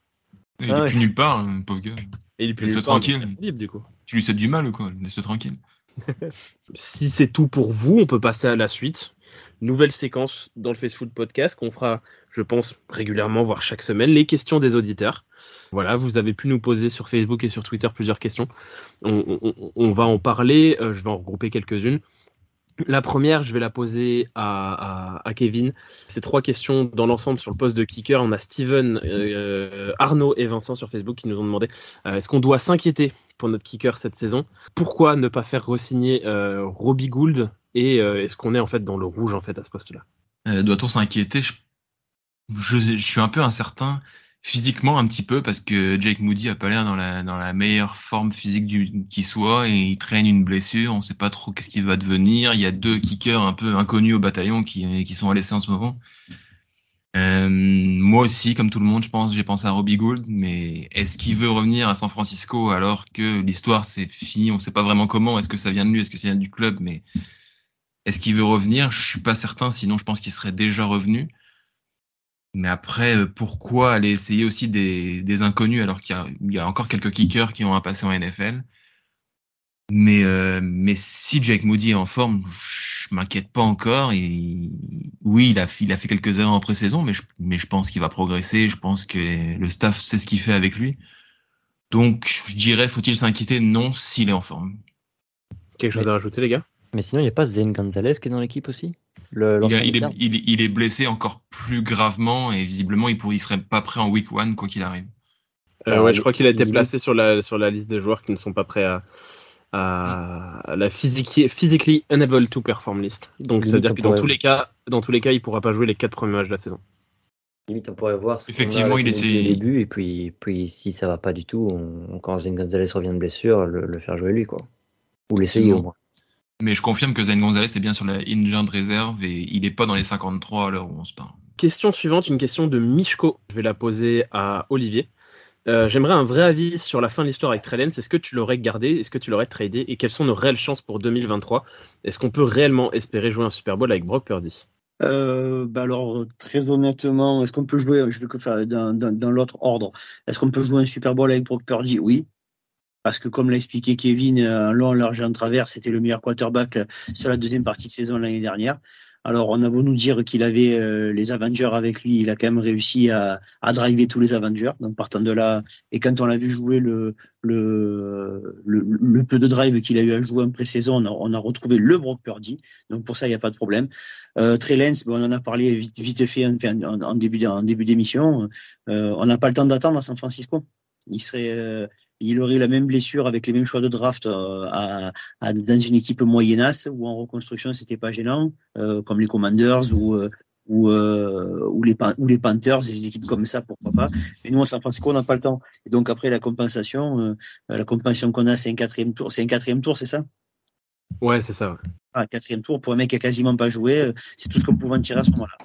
Il Ah est ouais. plus nulle part, hein, pauvre gars. Et il est plus tranquille. il est agent libre, du coup. Tu lui souhaites du mal ou quoi Laisse-le tranquille. si c'est tout pour vous, on peut passer à la suite. Nouvelle séquence dans le Face Food Podcast qu'on fera, je pense, régulièrement, voire chaque semaine, les questions des auditeurs. Voilà, vous avez pu nous poser sur Facebook et sur Twitter plusieurs questions. On, on- on va en parler, euh, je vais en regrouper quelques-unes. La première, je vais la poser à, Kevin. C'est trois questions dans l'ensemble sur le poste de kicker. On a Steven, euh, Arnaud et Vincent sur Facebook qui nous ont demandé euh, est-ce qu'on doit s'inquiéter pour notre kicker cette saison? Pourquoi ne pas faire re-signer euh, Robbie Gould Et euh, est-ce qu'on est en fait dans le rouge en fait à ce poste-là? Doit-on s'inquiéter? Je suis un peu incertain physiquement un petit peu parce que Jake Moody a pas l'air dans la, meilleure forme physique du, qui soit et il traîne une blessure. On sait pas trop qu'est-ce qu'il va devenir. Il y a deux kickers un peu inconnus au bataillon qui, qui sont à l'essai en ce moment. Euh, moi aussi, comme tout le monde, je pense, j'ai pensé à Robbie Gould, mais est-ce qu'il veut revenir à San Francisco alors que l'histoire c'est fini, on sait pas vraiment comment, est-ce que ça vient de lui, est-ce que ça vient du club, mais est-ce qu'il veut revenir? Je suis pas certain, sinon je pense qu'il serait déjà revenu. Mais après, euh, pourquoi aller essayer aussi des, des inconnus alors qu'il y a, il y a encore quelques kickers qui ont un passé en NFL mais, euh, mais si Jake Moody est en forme, je m'inquiète pas encore. Et oui, il a, il a fait quelques erreurs en pré-saison, mais je, mais je pense qu'il va progresser. Je pense que les- le staff sait ce qu'il fait avec lui. Donc, je dirais, faut-il s'inquiéter? Non, s'il est en forme. Quelque chose à rajouter, les gars? Mais sinon, il n'y a pas Zane Gonzalez qui est dans l'équipe aussi? Le, Il, l'ancien a- il est, garde il, est- il est blessé encore plus gravement et visiblement, il il serait pas prêt en week one quoi qu'il arrive. Euh, ouais, je crois qu'il a été placé sur la, sur la liste des joueurs qui ne sont pas prêts à, la physique, physically unable to perform list. Donc ça veut dire que dans tous les cas, dans tous les cas, il pourra pas jouer les quatre premiers matchs de la saison. Limite, on pourrait voir ce Effectivement, il essaie- au début, et puis, puis si ça va pas du tout, on, quand Zane Gonzalez revient de blessure, le, le faire jouer lui, quoi. Ou l'essayer au moins. Mais je confirme que Zayn Gonzalez est bien sur la injured réserve et il est pas dans les 53 à l'heure où on se parle. Question suivante, une question de Mishko. Je vais la poser à Olivier. Euh, J'aimerais un vrai avis sur la fin de l'histoire avec Trellens. Est-ce que tu l'aurais gardé? Est-ce que tu l'aurais tradé? Et quelles sont nos réelles chances pour 2023 Est-ce qu'on peut réellement espérer jouer un Super Bowl avec Brock Purdy? Euh, bah alors, très honnêtement, est-ce qu'on peut jouer, je vais que faire dans, dans, dans l'autre ordre, est-ce qu'on peut jouer un Super Bowl avec Brock Purdy? Oui. Parce que comme l'a expliqué Kevin, euh, long, large en travers, c'était le meilleur quarterback euh, sur la deuxième partie de saison l'année dernière. Alors, on a beau nous dire qu'il avait euh, les Avengers avec lui, il a quand même réussi à, à driver tous les Avengers. Donc, partant de là, et quand on l'a vu jouer le, le, le, peu de drive qu'il a eu à jouer en pré-saison, on a, on a retrouvé le Brock Purdy. Donc, pour ça, il n'y a pas de problème. Euh, Trey bon, on en a parlé vite, vite fait en, en, en début d'émission. Euh, on n'a pas le temps d'attendre à San Francisco. Il serait, euh, il aurait la même blessure avec les mêmes choix de draft euh, à, à- dans une équipe moyennasse ou en reconstruction, c'était pas gênant, euh, comme les Commanders ou euh, ou, euh, ou les ou les Panthers, des équipes comme ça, pourquoi pas. Mais nous, à San Francisco, on n'a pas le temps. Et donc après la compensation, euh, la compensation qu'on a, c'est un quatrième tour. C'est un quatrième tour, c'est ça? Ouais, c'est ça. ouais. un quatrième tour pour un mec qui a quasiment pas joué, c'est tout ce qu'on pouvait en tirer à ce moment-là.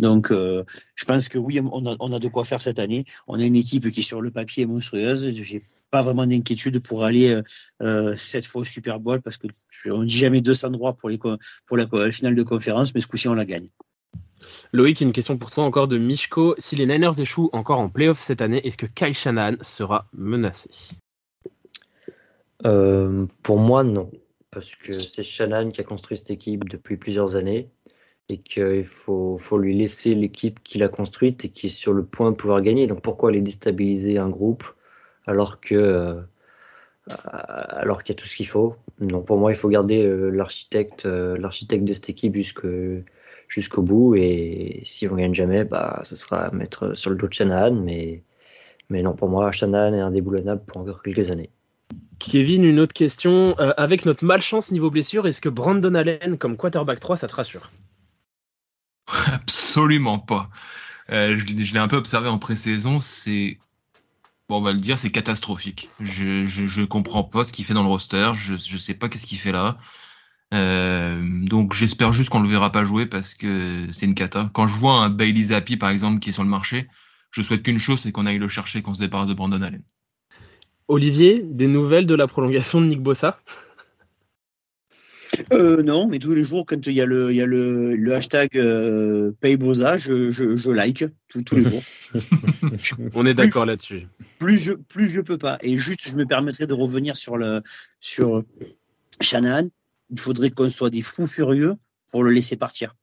Donc, euh, je pense que oui, on a, on a de quoi faire cette année. On a une équipe qui, sur le papier, est monstrueuse. J'ai pas vraiment d'inquiétude pour aller euh, euh, cette fois au Super Bowl parce que on dit jamais 200 droits pour les co- pour la, finale de conférence, mais ce coup-ci on la gagne. Loïc, une question pour toi encore de Mishko. Si les Niners échouent encore en playoff cette année, est-ce que Kyle Shanahan sera menacé? Euh, pour moi, non. Parce que c'est Shannon qui a construit cette équipe depuis plusieurs années et qu'il faut, faut lui laisser l'équipe qu'il a construite et qui est sur le point de pouvoir gagner. Donc pourquoi aller déstabiliser un groupe alors que euh, alors qu'il y a tout ce qu'il faut? Non, pour moi, il faut garder euh, l'architecte euh, l'architecte de cette équipe jusque jusqu'au bout. Et si on gagne jamais, bah, ce sera mettre sur le dos de Shanahan. Mais, mais non, pour moi, Shanahan est indéboulonnable pour encore quelques années. Kevin, une autre question. Avec notre malchance niveau blessure, est-ce que Brandon Allen comme quarterback 3, ça te rassure? Absolument pas. Euh, je, l'ai un peu observé en pré-saison. C'est bon, on va le dire, c'est catastrophique. Je, je, je comprends pas ce qu'il fait dans le roster. Je, je sais pas qu'est-ce qu'il fait là. Euh, donc j'espère juste qu'on le verra pas jouer parce que c'est une cata. Quand je vois un Bailey Zappi par exemple qui est sur le marché, je souhaite qu'une chose, c'est qu'on aille le chercher, qu'on se débarrasse de Brandon Allen. Olivier, des nouvelles de la prolongation de Nick Bossa Euh, non, mais tous les jours, quand il y a le, il y a le, le hashtag euh, Paybosa, je, je, je like tous, tous les jours. On est d'accord là-dessus. plus je, plus je peux pas. Et juste, je me permettrai de revenir sur le, sur Shanahan. Il faudrait qu'on soit des fous furieux pour le laisser partir.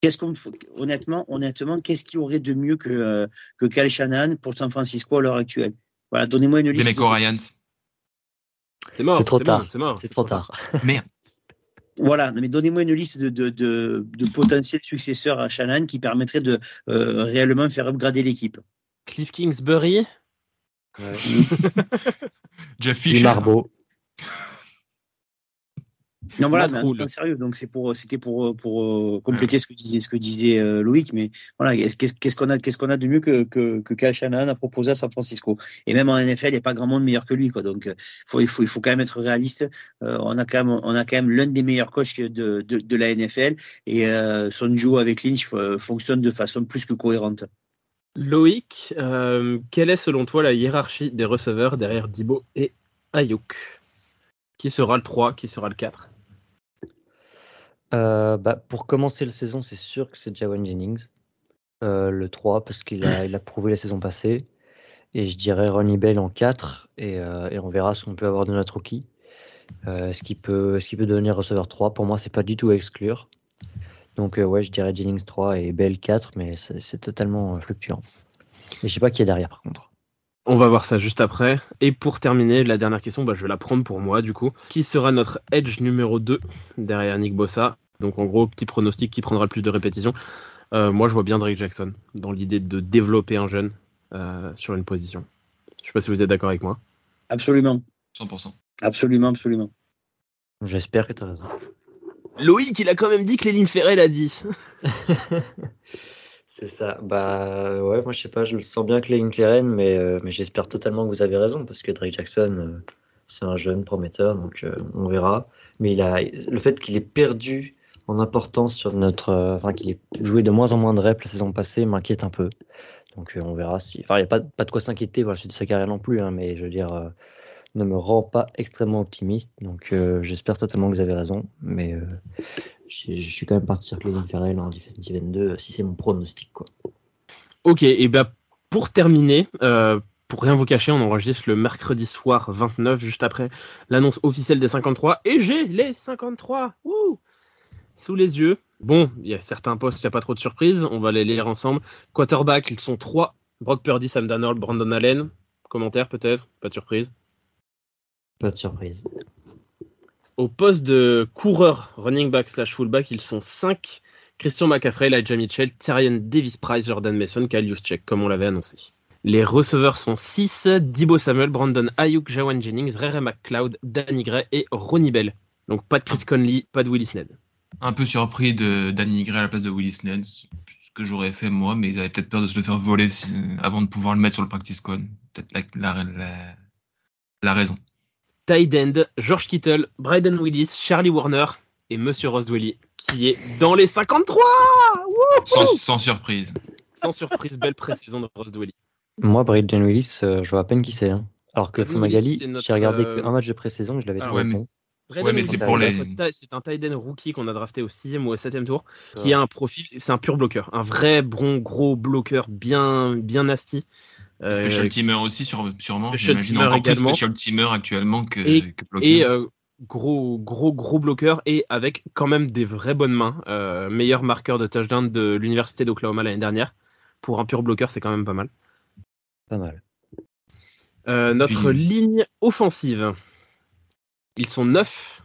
Qu'est-ce qu'on, honnêtement, honnêtement, qu'est-ce qu'il y aurait de mieux que, euh, que Kyle Shanahan pour San Francisco à l'heure actuelle? Voilà, donnez-moi une liste. Demeco de- Ryans. C'est mort. C'est trop bon, tard. C'est mort. C'est trop tard. Merde. Voilà, mais donnez-moi une liste de, de, de, de potentiels successeurs à Shanahan qui permettrait de euh, réellement faire upgrader l'équipe. Cliff Kingsbury? Jeff Fisher. Non, voilà, mais sérieux. Donc c'est pour, c'était pour, pour euh, compléter ce que disait, ce que disait euh, Loïc. Mais voilà, qu'est-ce qu'on a, qu'est-ce qu'on a de mieux que que, que Kyle Shanahan a proposé à San Francisco? Et même en NFL, il n'y a pas grand monde meilleur que lui, quoi. Donc euh, faut, il faut, il faut quand même être réaliste. Euh, on a quand même, on a quand même l'un des meilleurs coachs de, de, de la NFL et euh, son duo avec Lynch euh, fonctionne de façon plus que cohérente. Loïc, euh, quelle est selon toi la hiérarchie des receveurs derrière Dibo et Ayuk? Qui sera le 3 Qui sera le 4 Euh, bah, pour commencer la saison, c'est sûr que c'est Jawan Jennings. Euh, le 3, parce qu'il a, il a prouvé la saison passée. Et je dirais Ronnie Bell en 4. Et, euh, et on verra ce qu'on peut avoir de notre rookie. Euh, est-ce qu'il peut, est-ce qu'il peut devenir receveur 3 Pour moi, c'est pas du tout à exclure. Donc, euh, ouais, je dirais Jennings 3 et Bell 4, mais c'est, totalement fluctuant. Et je sais pas qui est derrière, par contre. On va voir ça juste après. Et pour terminer, la dernière question, bah, je vais la prendre pour moi du coup. Qui sera notre edge numéro 2 derrière Nick Bossa? Donc en gros, petit pronostic qui prendra le plus de répétitions. Euh, moi, je vois bien Drake Jackson dans l'idée de développer un jeune euh, sur une position. Je sais pas si vous êtes d'accord avec moi. Absolument, 100%. absolument, absolument. J'espère que tu as raison. Loïc, il a quand même dit que Léline Ferrell a 10. C'est ça. Bah ouais, moi je sais pas, je le sens bien que les mais, euh, mais j'espère totalement que vous avez raison parce que Drake Jackson, euh, c'est un jeune prometteur, donc euh, on verra. Mais il a le fait qu'il ait perdu en importance sur notre, enfin qu'il ait joué de moins en moins de reps la saison passée m'inquiète un peu. Donc on verra si, enfin il y a pas, pas de quoi s'inquiéter pour la suite de sa carrière non plus, hein, mais je veux dire, ne me rend pas extrêmement optimiste. Donc j'espère totalement que vous avez raison, mais je je suis quand même parti sur Clément Ferrell en defensive end 2 si c'est mon pronostic quoi. Ok, et ben pour terminer, euh, pour rien vous cacher, on enregistre le mercredi soir 29, juste après l'annonce officielle des 53, et j'ai les 53 Wouh sous les yeux. Bon, il y a certains postes, il n'y a pas trop de surprises, on va les lire ensemble. Quarterback, ils sont trois Brock Purdy, Sam Darnold, Brandon Allen. Commentaire peut-être, pas de surprise? Pas de surprise. Au poste de coureur, running back slash fullback, ils sont 5. Christian McCaffrey, Elijah Mitchell, Tyrion Davis Price, Jordan Mason, Kyle Juszczyk, comme on l'avait annoncé. Les receveurs sont 6. Dibo Samuel, Brandon Ayuk, Jawan Jennings, Rere McLeod, Danny Gray et Ronnie Bell. Donc pas de Chris Conley, pas de Willis Ned. Un peu surpris de Danny Gray à la place de Willis Ned, ce que j'aurais fait moi, mais ils avaient peut-être peur de se le faire voler si- avant de pouvoir le mettre sur le practice squad. Peut-être la raison. Tight end, George Kittle, Bryden Willis, Charlie Warner et Monsieur Ross Dwelly, qui est dans les 53 Wouhou Sans, sans surprise. Sans surprise, belle pré-saison de Ross Dwelly. Moi, Braden Willis, euh, je vois à peine qui c'est. hein. Alors que notre, j'ai regardé euh, qu'un match de pré-saison, je l'avais Ah trouvé ouais, mais-. Bryden Ouais, c'est pour les- C'est un tight end rookie qu'on a drafté au 6 ou au 7 tour, qui a un profil, c'est un pur bloqueur, un vrai bon gros bloqueur bien bien nasty. Euh, Special teamer aussi, sur- sûrement. Special J'imagine teamer encore également. plus special teamer actuellement que, Et- que bloqueur. et euh, gros gros gros bloqueur et avec quand même des vraies bonnes mains. Euh, meilleur marqueur de touchdown de l'université d'Oklahoma l'année dernière. Pour un pur bloqueur, c'est quand même pas mal. Pas mal. Euh, notre Puis- ligne offensive, ils sont neuf.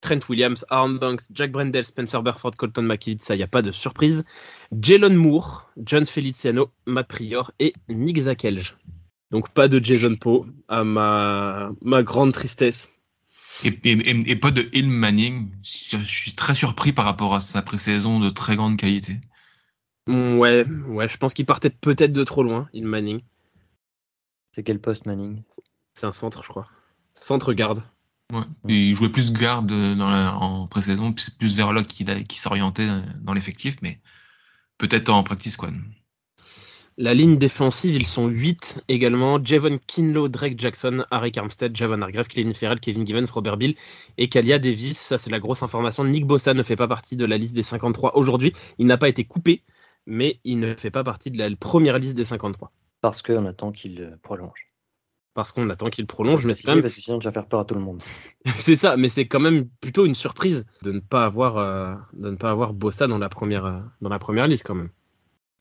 Trent Williams, Aaron Banks, Jack Brendel, Spencer Burford, Colton McKidd, ça y a pas de surprise. Jalen Moore, John Feliciano, Matt Prior et Nick Zakelj. Donc pas de Jason Poe, à ma, ma grande tristesse. Et, et, et, et pas de Hill Manning. Je suis très surpris par rapport à sa pré-saison de très grande qualité. Mm, Ouais, ouais, je pense qu'il partait peut-être de trop loin, il Manning. C'est quel poste, Manning? C'est un centre, je crois. Centre garde. Ouais. Et il jouait plus garde dans la, en pré-saison, puis c'est plus vers là qu'il a- qu'il s'orientait dans l'effectif, mais peut-être en practice squad. La ligne défensive, ils sont 8 également. Javon Kinlow, Drake Jackson, Harry Armstead, Javon Hargrave, Clayton Ferrell, Kevin Givens, Robert Bill et Kalia Davis. Ça, c'est la grosse information. Nick Bossa ne fait pas partie de la liste des 53 aujourd'hui. Il n'a pas été coupé, mais il ne fait pas partie de la première liste des 53. Parce qu'on attend qu'il euh, prolonge. Parce qu'on attend qu'il prolonge, mais c'est quand Parce même que sinon, tu vas faire peur à tout le monde. C'est ça, mais c'est quand même plutôt une surprise de ne pas avoir, euh, de ne pas avoir Bossa dans la première, euh, dans la première liste quand même.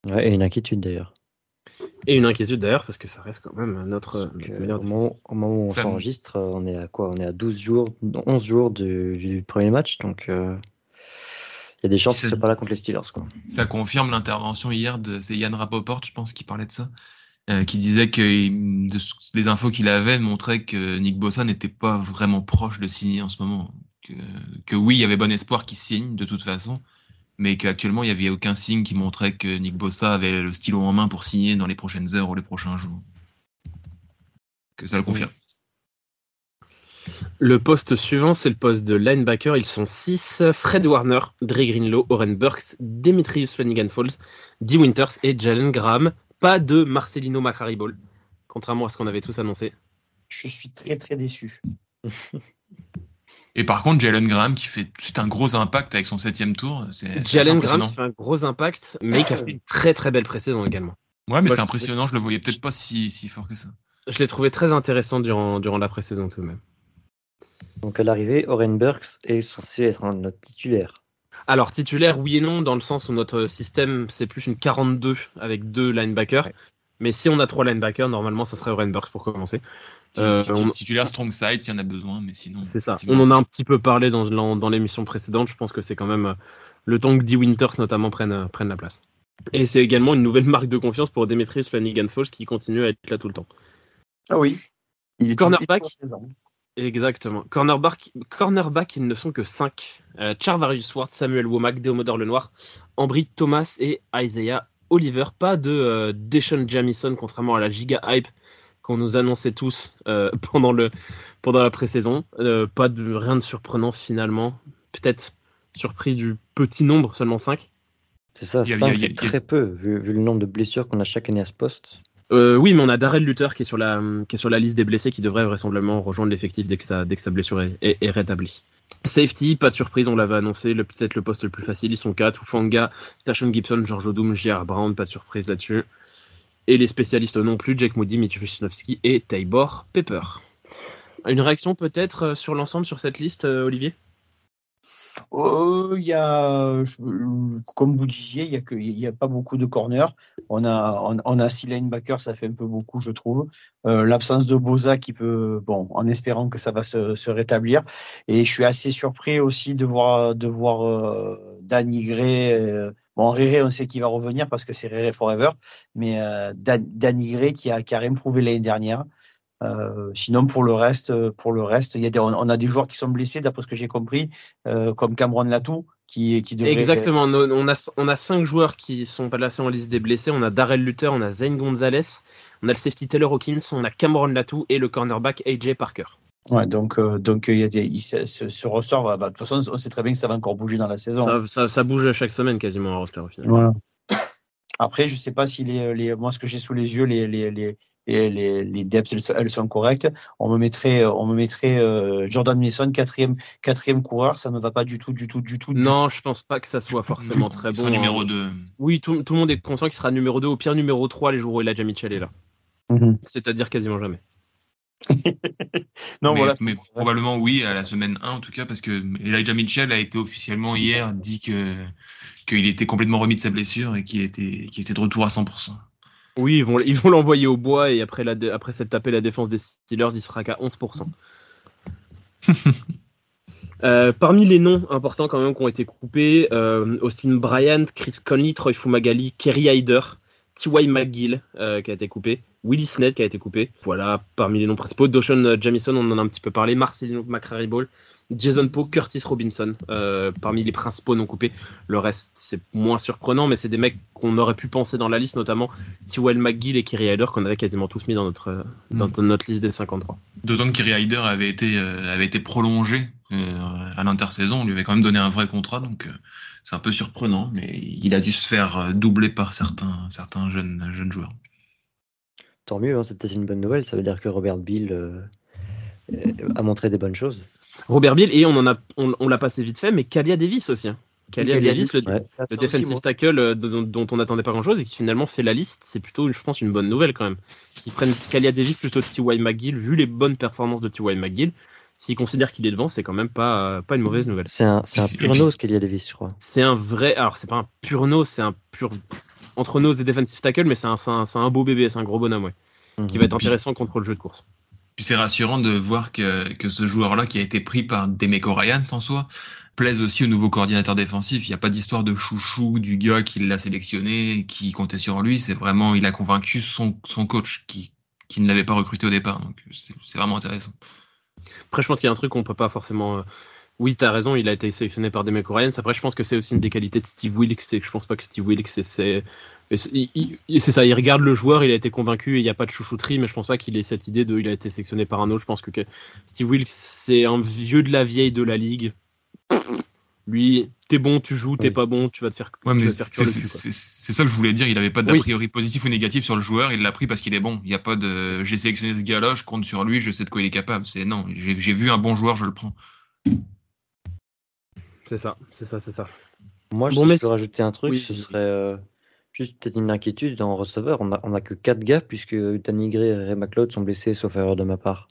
Ouais, et une inquiétude d'ailleurs. Et une inquiétude d'ailleurs parce que ça reste quand même notre, Parce notre que meilleur au, moment, au moment où on s'enregistre, euh, on est à quoi? On est à 12 jours, 11 jours du, du premier match, donc euh, il y a des chances qu'il ne soit pas là contre les Steelers. Quoi. Ça confirme l'intervention hier de c'est Yann Rapoport, je pense, qui parlait de ça, euh, qui disait que il- de ce- les infos qu'il avait montraient que Nick Bossa n'était pas vraiment proche de signer en ce moment. Que, que oui, il y avait bon espoir qu'il signe de toute façon, mais qu'actuellement il n'y avait aucun signe qui montrait que Nick Bossa avait le stylo en main pour signer dans les prochaines heures ou les prochains jours. Que ça le confirme. Le poste suivant, c'est le poste de linebacker. Ils sont 6. Fred Warner, Dre Greenlow, Oren Burks, Demetrius Flanagan Falls, Dee Winters et Jalen Graham. Pas de Marcelino Macaribol, contrairement à ce qu'on avait tous annoncé. Je suis très très déçu. Et par contre, Jalen Graham qui fait c'est un gros impact avec son septième tour. C'est Jalen Graham qui fait un gros impact, mais qui a fait une très très belle pré-saison également. Ouais, mais Moi, c'est je- impressionnant. Je le voyais peut-être pas si, si fort que ça. Je l'ai trouvé très intéressant durant, durant la pré-saison tout de même. Donc à l'arrivée, Oren Burks est censé être un notre titulaire. Alors, titulaire, oui et non, dans le sens où notre système, c'est plus une 42 avec deux linebackers. Ouais. Mais si on a trois linebackers, normalement, ça serait Oren Burks pour commencer. Euh, on- Titulaire strong side s'il y en a besoin, mais sinon. C'est ça. On en a un petit peu parlé dans, dans, l'émission précédente. Je pense que c'est quand même euh, le temps que Dee Winters notamment prenne, euh, prenne la place. Et c'est également une nouvelle marque de confiance pour Demetrius Flanagan Falls qui continue à être là tout le temps. Ah oui. Il est Cornerback. Exactement. Cornerback, cornerback ils ne sont que 5. Charvarius Ward, Samuel Womack, Deomodor Lenoir, Ambry Thomas et Isaiah Oliver. Pas de euh, Deshaun Jamison, contrairement à la giga hype qu'on nous annonçait tous euh, pendant, le, pendant la pré-saison. Euh, pas de rien de surprenant finalement. Peut-être surpris du petit nombre, seulement 5. C'est ça, Il y a- 5 il y a- il y c'est très peu, vu, vu le nombre de blessures qu'on a chaque année à ce poste. Euh, oui, mais on a Darrell Luther qui est, sur la, qui est sur la liste des blessés qui devrait vraisemblablement rejoindre l'effectif dès, que sa- dès que sa blessure est, est- rétablie. Safety, pas de surprise, on l'avait annoncé, peut-être le poste le plus facile, ils sont 4. Fanga, Tashon Gibson, George Odum, J.R. Brown, pas de surprise là-dessus. Et les spécialistes non plus, Jake Moody, Mitch et Taybor Pepper. Une réaction peut-être euh, sur l'ensemble sur cette liste, euh, Euh, Il y a, comme vous disiez, il y a y a pas beaucoup de corners. On a, on, a six linebackers, ça fait un peu beaucoup, je trouve. Euh, L'absence de Boza qui peut, bon, en espérant que ça va se, rétablir. Et je suis assez surpris aussi de voir, de voir euh, Danny Gray. euh, bon, Réré, on sait qu'il va revenir parce que c'est Réré forever, mais Dan- Danny Gray qui a, qui a l'année dernière. Euh, sinon, pour le reste, euh, pour le reste, il y a des, on, on a des joueurs qui sont blessés, d'après ce que j'ai compris, euh, comme Cameron Latou, qui, qui devrait. Exactement, on a, on a 5 joueurs qui sont placés en liste des blessés. On a Darrell Luther, on a Zane Gonzalez, on a le safety Taylor Hawkins, on a Cameron Latou et le cornerback AJ Parker. Ouais, donc, euh, donc, il y a des, il- ce, roster va, va- de toute façon, on sait très bien que ça va encore bouger dans la saison. Ça, ça, ça bouge chaque semaine quasiment un roster au final. Voilà. Après, je sais pas si les, les, moi, ce que j'ai sous les yeux, les, les, les, les, les, les depths, elles, sont- elles sont correctes. On me mettrait, on me mettrait euh, Jordan Mason, quatrième, quatrième coureur. Ça me va pas du tout, du tout, du tout. du Non, je pense pas que ça soit forcément très Il bon. sera numéro hein. 2. Oui, tout, tout le monde est conscient qu'il sera numéro 2, au pire numéro 3 les jours où Elijah Mitchell est là. tout. Mhm. C'est-à-dire quasiment jamais. Non, mais, voilà. mais probablement oui à la semaine 1 en tout cas parce que Elijah Mitchell a été officiellement hier dit que qu'il était complètement remis de sa blessure et qu'il était qu'il était de retour à 100%. Oui, ils vont ils vont l'envoyer au bois et après, la, après s'être tapé la défense des Steelers, il sera qu'à 11%. Euh, parmi les noms importants quand même qui ont été coupés, euh, Austin Bryant, Chris Conley, Troy Fumagalli, Kerry Hyder, T.Y. McGill euh, qui a été coupé, Willie Snead qui a été coupé. Voilà, parmi les noms principaux. Dawson Jamison, on en a un petit peu parlé. Marcelino McRae Jason Poe, Curtis Robinson, euh, parmi les principaux non coupés. Le reste, c'est moins surprenant, mais c'est des mecs qu'on aurait pu penser dans la liste, notamment T.Y. McGill et Kerry Hyder, qu'on avait quasiment tous mis dans notre, dans Mm. notre liste des 53. D'autant que Kerry Hyder avait été, euh, avait été prolongé euh, à l'intersaison. On lui avait quand même donné un vrai contrat, donc euh, c'est un peu surprenant, mais il a dû se faire euh, doubler par certains, certains jeunes, jeunes joueurs. Tant mieux, hein, c'est peut-être une bonne nouvelle. Ça veut dire que Robert Bill euh, a montré des bonnes choses. Robert Bill, et on en a, on, on l'a passé vite fait, mais Kalia Davis aussi. hein. Kalia Kalia Davis, le, Ouais. le Ça aussi, defensive tackle euh, dont, dont on n'attendait pas grand-chose et qui finalement fait la liste, c'est plutôt, je pense, une bonne nouvelle quand même. Qu'ils prennent Kalia Davis plutôt que T.Y. McGill, vu les bonnes performances de T.Y. McGill. S'ils considèrent qu'il est devant, c'est quand même pas, euh, pas une mauvaise nouvelle. C'est un, un pur nose Kelly Davis, je crois. C'est un vrai, alors c'est pas un pur nose, c'est un pur entre nose et defensive tackle, mais c'est un, c'est un, c'est un beau bébé, c'est un gros bonhomme, ouais, qui va être intéressant contre le jeu de course. Puis c'est rassurant de voir que, que ce joueur-là, qui a été pris par Demeco Ryans en soi, plaise aussi au nouveau coordinateur défensif. Il n'y a pas d'histoire de chouchou du gars qui l'a sélectionné, qui comptait sur lui. C'est vraiment, il a convaincu son, son coach qui, qui ne l'avait pas recruté au départ. Donc c'est c'est vraiment intéressant. Après, je pense qu'il y a un truc qu'on peut pas forcément. Oui, t'as raison, il a été sélectionné par des mecs. Après, je pense que c'est aussi une des qualités de Steve Wilkes. C'est que je pense pas que Steve Wilkes, c'est. c'est ça, il regarde le joueur, il a été convaincu et il n'y a pas de chouchouterie, mais je pense pas qu'il ait cette idée de il a été sélectionné par un autre. Je pense que, que Steve Wilkes, c'est un vieux de la vieille de la ligue. Lui, t'es bon, tu joues, t'es pas bon, tu vas te faire, Ouais, tu vas mais te faire c'est ça que je voulais dire. Il n'avait pas d'a Oui. priori positif ou négatif sur le joueur. Il l'a pris parce qu'il est bon. Il n'y a pas de j'ai sélectionné ce gars-là, je compte sur lui, je sais de quoi il est capable. C'est non, j'ai vu un bon joueur, je le prends. C'est ça, c'est ça, c'est ça. Moi, Bon, si je peux rajouter un truc, Oui, ce serait euh, juste peut-être une inquiétude en receveur. On a, on a que 4 gars puisque Danny Gray et Ray McLeod sont blessés, sauf erreur de ma part.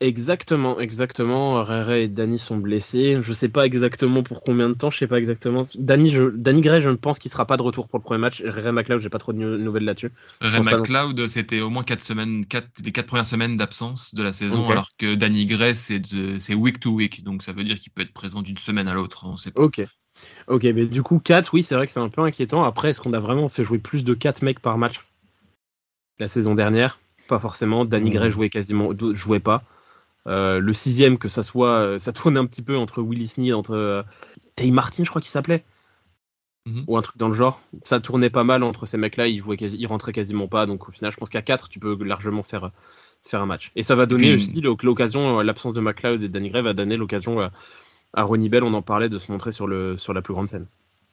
Exactement, exactement. Rere et Danny sont blessés. Je sais pas exactement pour combien de temps, je sais pas exactement. Danny, je, Danny Gray, je ne pense qu'il sera pas de retour pour le premier match. Rere McLeod, j'ai pas trop de nou- nouvelles là-dessus. Non. McLeod, c'était au moins quatre semaines, quatre, les quatre premières semaines d'absence de la saison, alors que Danny Gray, c'est week to week, donc ça veut dire qu'il peut être présent d'une semaine à l'autre. On sait pas. Ok. Ok, mais du coup, 4, oui, c'est vrai que c'est un peu inquiétant. Après, est-ce qu'on a vraiment fait jouer plus de 4 mecs par match la saison dernière? Pas forcément. Danny. Gray jouait quasiment, jouait pas. Euh, le sixième, que ça soit, euh, ça tourne un petit peu entre Willis Sneed, entre euh, Tay Martin, je crois qu'il s'appelait, Mhm. ou un truc dans le genre. Ça tournait pas mal entre ces mecs-là, ils jouaient, quasi, ils rentraient quasiment pas. Donc au final, je pense qu'à 4, tu peux largement faire faire un match. Et ça va donner aussi l'oc- l'occasion, l'absence de McLeod et Danny Gray va donner l'occasion à, à Ronnie Bell, on en parlait, de se montrer sur le sur la plus grande scène.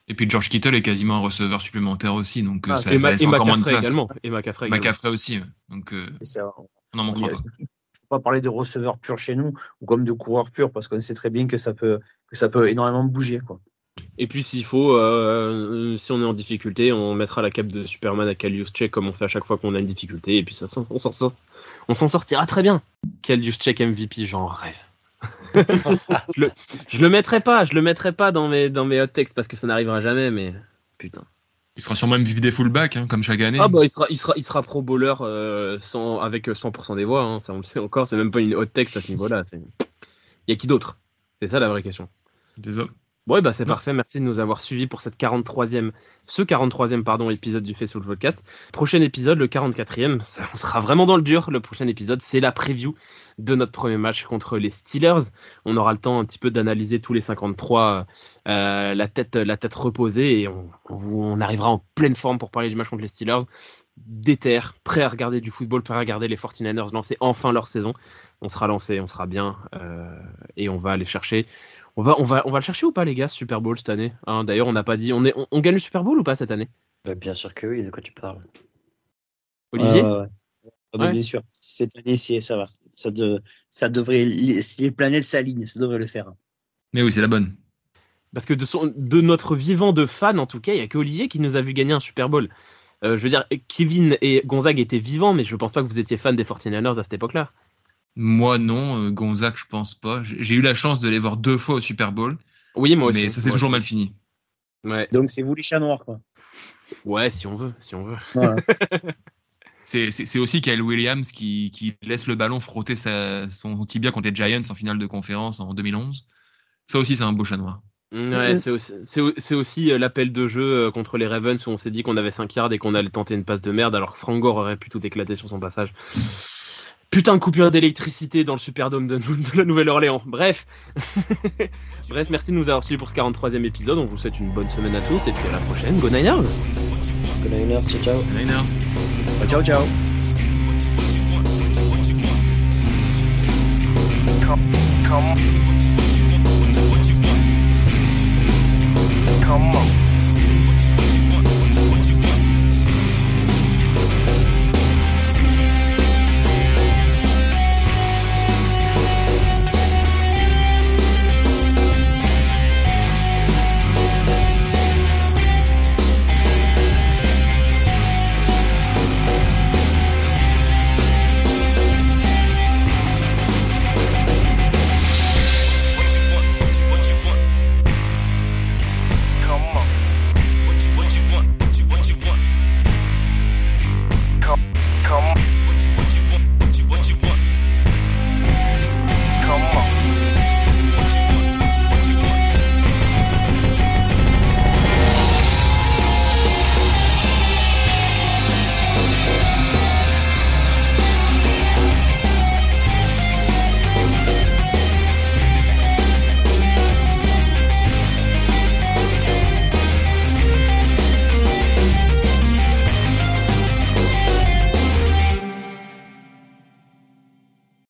Et puis George Kittle est quasiment un receveur supplémentaire aussi, donc euh, Ah, ça et, laisser et encore moins de place. également. Et. McCaffrey aussi, donc euh, ça, on n'en manquera Il pas. faut pas parler de receveurs purs chez nous ou comme de coureurs purs parce qu'on sait très bien que ça peut que ça peut énormément bouger quoi. Et puis s'il faut, euh, si on est en difficulté, on mettra la cape de Superman à Kalius Check comme on fait à chaque fois qu'on a une difficulté. Et puis ça, s'en- on s'en sort- on s'en sortira très bien. Kalius Check MVP, j'en rêve. Je, le, je le mettrai pas, je le mettrai pas dans mes, dans mes hot texts parce que ça n'arrivera jamais, mais putain. Il sera sûrement MVP des fullbacks, hein, comme chaque année. Ah bah il sera, il sera, il sera pro bowler euh, sans, avec 100% des voix, hein, ça on le sait encore, c'est même pas une hot text à ce niveau-là. Il y a qui d'autre? C'est ça la vraie question. Désolé. Bon, et bah c'est parfait. Merci de nous avoir suivis pour cette 43e, ce 43e pardon, épisode du Facebook Podcast. Prochain épisode, le 44e, ça, on sera vraiment dans le dur. Le prochain épisode, c'est la preview de notre premier match contre les Steelers. On aura le temps un petit peu d'analyser tous les 53, euh, la tête, la tête reposée, et on, on arrivera en pleine forme pour parler du match contre les Steelers. Déter, prêt à regarder du football, prêt à regarder les 49ers lancer enfin leur saison. On sera lancé, on sera bien, euh, et on va aller chercher on va, on, va, on va le chercher ou pas, les gars, ce Super Bowl cette année hein? D'ailleurs, on n'a pas dit. On, est, on, on gagne le Super Bowl ou pas cette année? Bah, bien sûr que oui, de quoi tu parles. Olivier? Ouais, ouais, ouais. Ah bah. Bien sûr. Cette année, c'est ça va. Ça, de, ça devrait les, si les planètes s'alignent, ça devrait le faire. Mais oui, c'est la bonne. Parce que de, son, de notre vivant de fan, en tout cas, il n'y a que Olivier qui nous a vu gagner un Super Bowl. Euh, je veux dire, Kevin et Gonzague étaient vivants, mais je pense pas que vous étiez fan des 49ers à cette époque-là. Moi, non. euh, Gonzague, je pense pas. J'ai eu la chance de les voir deux fois au Super Bowl, Oui, moi aussi. mais ça s'est toujours aussi. mal fini. Ouais. Donc c'est vous les chats noirs quoi. ouais, si on veut, si on veut. Voilà. C'est aussi Kyle Williams qui, qui laisse le ballon frotter sa, son tibia contre les Giants en finale de conférence en 2011. Ça aussi, c'est un beau chat noir. Ouais, Mhm. c'est aussi, aussi, euh, l'appel de jeu euh, contre les Ravens où on s'est dit qu'on avait 5 yards et qu'on allait tenter une passe de merde alors que Frank Gore aurait pu tout éclater sur son passage. Putain de coupure d'électricité dans le Superdome de, de la Nouvelle-Orléans. Bref. Bref, merci de nous avoir suivis pour ce 43e épisode. On vous souhaite une bonne semaine à tous et puis à la prochaine. Go Niners! Good night, Niners. ciao ciao. Niners. Ciao, ciao. Come on.